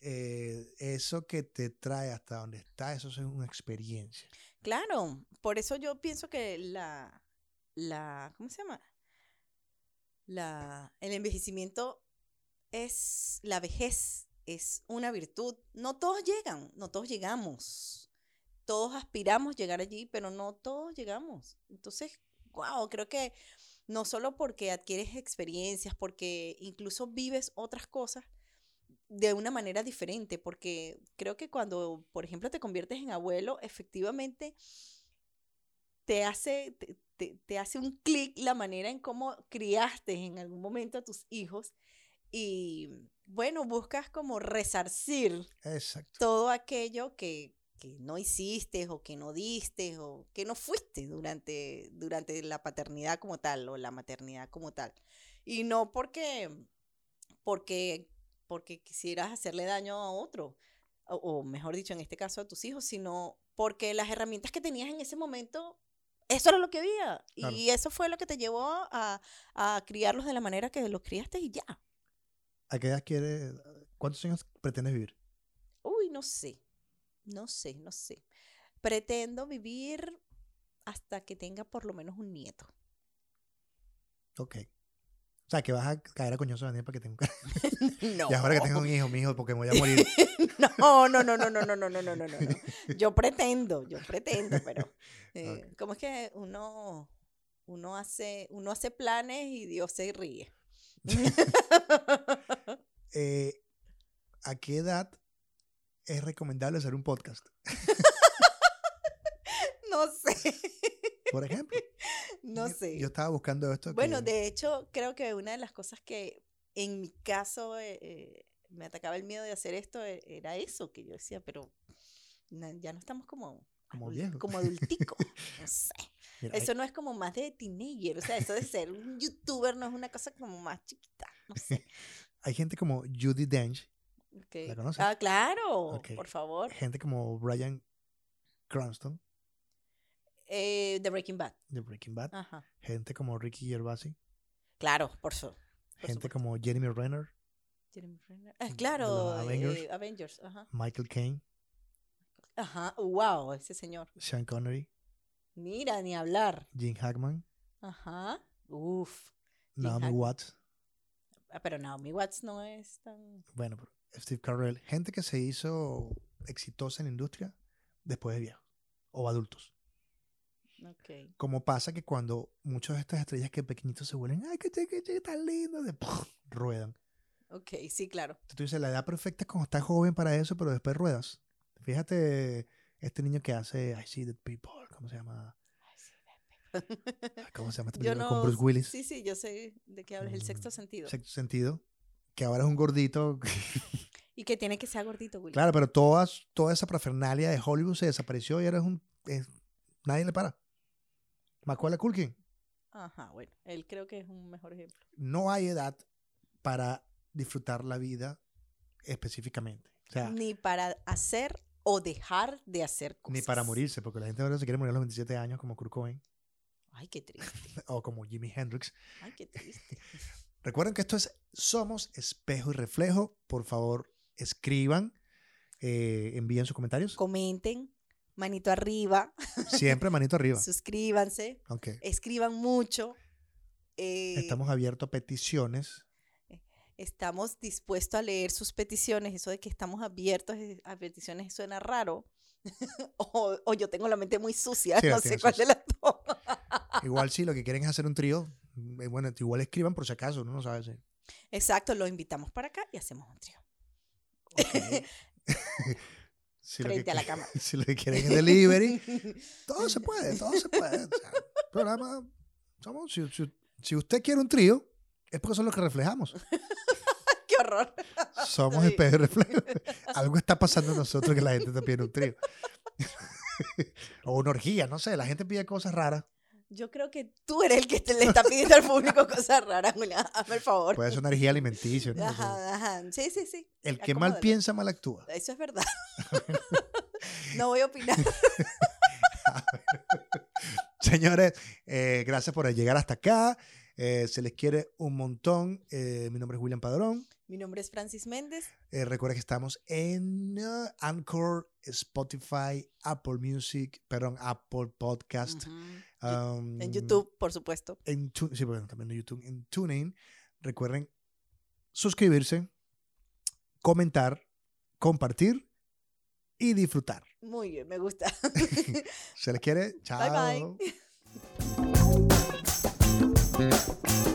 B: eh, eso que te trae hasta donde está, eso es una experiencia.
A: Claro, por eso yo pienso que la, la, ¿cómo se llama? La, el envejecimiento es, la vejez es una virtud. No todos llegan, no todos llegamos. Todos aspiramos llegar allí, pero no todos llegamos. Entonces, wow, creo que no solo porque adquieres experiencias, porque incluso vives otras cosas de una manera diferente, porque creo que cuando, por ejemplo, te conviertes en abuelo, efectivamente te hace, te, te- te hace un clic la manera en cómo criaste en algún momento a tus hijos y, bueno, buscas como resarcir
B: Exacto.
A: todo aquello que, que no hiciste o que no diste o que no fuiste durante, durante la paternidad como tal o la maternidad como tal. Y no porque, porque, porque quisieras hacerle daño a otro, o, o mejor dicho, en este caso a tus hijos, sino porque las herramientas que tenías en ese momento, eso era lo que había.
B: Claro.
A: Y eso fue lo que te llevó a, a criarlos de la manera que los criaste y ya.
B: ¿A qué edad quieres, cuántos años pretendes vivir?
A: Uy, no sé, no sé, no sé. Pretendo vivir hasta que tenga por lo menos un nieto.
B: Ok. O sea, que vas a caer a coñoso Daniel para que tenga un... [laughs]
A: No.
B: Y ahora que tengo un hijo, mi hijo, porque me voy a morir. [laughs]
A: No, no, no, no, no, no, no, no, no, no, no. Yo pretendo, yo pretendo, pero [laughs] eh. ¿cómo es que uno, uno hace, uno hace planes y Dios se ríe? [laughs]
B: Eh, ¿A qué edad es recomendable hacer un podcast? [laughs]
A: No sé,
B: Por ejemplo.
A: no
B: Yo-
A: sé.
B: Yo estaba buscando esto.
A: Bueno,
B: que-
A: de hecho, creo que una de las cosas que en mi caso eh, eh, me atacaba el miedo de hacer esto e- era eso, que yo decía, pero ya no estamos como,
B: Como [laughs]
A: no sé.
B: Mira, hay-
A: Eso no es como más de teenager, o sea, eso de ser un youtuber no es una cosa como más chiquita, no sé. [laughs]
B: hay gente como Judy Dench. ¿La conoces?
A: Ah, claro, por favor.
B: gente como Brian Cranston
A: Eh, The Breaking Bad,
B: de Breaking Bad,
A: ajá.
B: gente como Ricky Gervasi,
A: Claro, por. Por
B: gente
A: supuesto.
B: como Jeremy Renner,
A: Jeremy Renner. Ah,
B: de
A: claro,
B: Avengers.
A: eh, Avengers, ajá.
B: Michael Caine,
A: Ajá, wow, ese señor.
B: Sean Connery,
A: Mira, ni hablar.
B: Gene Hackman,
A: Ajá. Uf.
B: Naomi. Watts,
A: Ah, pero Naomi Watts no es tan.
B: bueno, pero Steve Carell, gente que se hizo exitosa en la industria después de viejos o adultos.
A: Ok.
B: Como pasa que cuando muchas de estas estrellas que pequeñitos se vuelven, ay, que chique, chique, tan lindo, de ruedan.
A: Ok, sí, claro.
B: Entonces tú dices, la edad perfecta es cuando estás joven para eso, pero después ruedas. Fíjate, este niño que hace I See the People, ¿cómo se llama? ¿Cómo se llama esta
A: Yo
B: película?
A: no.
B: Con Bruce Willis.
A: Sí, sí, yo sé de qué hablas. El sexto
B: Mm,
A: sentido.
B: Sexto sentido. Que ahora es un gordito. [laughs]
A: Y que tiene que ser gordito, Willy.
B: claro, pero todas, toda esa parafernalia de Hollywood se desapareció y ahora es un. es- nadie le para. Macaulay Culkin.
A: Ajá, bueno. Él creo que es un mejor ejemplo.
B: No hay edad para disfrutar la vida específicamente. O sea,
A: Ni para hacer o dejar de hacer cosas.
B: ni para morirse, porque la gente ahora se quiere morir a los 27 años como Kurt Cobain
A: Ay, qué triste. [laughs]
B: o como Jimi Hendrix.
A: Ay, qué triste. [laughs]
B: Recuerden que esto es Somos Espejo y Reflejo. Por favor, escriban, eh, envíen sus comentarios.
A: Comenten, manito arriba, [laughs]
B: Siempre manito arriba.
A: suscríbanse, escriban mucho. eh,
B: Estamos abiertos a peticiones.
A: Estamos dispuestos a leer sus peticiones. Eso de que estamos abiertos a peticiones suena raro. [laughs] o, o yo tengo la mente muy sucia,
B: Sí,
A: no sé cuál de las dos. [laughs]
B: Igual si lo que quieren es hacer un trío, eh, bueno, igual escriban por si acaso, uno no sabe si.
A: Exacto, lo invitamos para acá y hacemos un trío. [laughs]
B: Si
A: frente
B: que
A: a la cámara.
B: Si lo que quieren es delivery, todo se puede, todo se puede. O sea, programa, somos, si, si- si usted quiere un trío, es porque son los que reflejamos. [laughs]
A: ¡Qué horror!
B: Somos
A: Sí.
B: espejo y reflejo. Algo está pasando en nosotros que la gente está pidiendo un trío. [laughs] o una orgía, no sé, la gente pide cosas raras.
A: Yo creo que tú eres el que te le está pidiendo al público cosas raras, Julián. Hazme el favor.
B: Puede ser una orgía alimenticia. ¿no?
A: Ajá, ajá. Sí, sí, sí.
B: El que mal piensa, mal actúa.
A: Eso es verdad. [laughs] no voy a opinar.
B: Señores, eh, gracias por llegar hasta acá. Eh, se les quiere un montón. Eh, mi nombre es William Padrón.
A: Mi nombre es Francis Méndez.
B: Eh, recuerda que estamos en uh, Anchor, Spotify, Apple Music, perdón, Apple Podcast. Um,
A: En YouTube, por supuesto.
B: En sí, bueno, también en YouTube, en TuneIn. Recuerden suscribirse, comentar, compartir y disfrutar.
A: Muy bien, me gusta. [laughs]
B: Se les quiere. Chao.
A: Bye, bye. [laughs] Mm-hmm.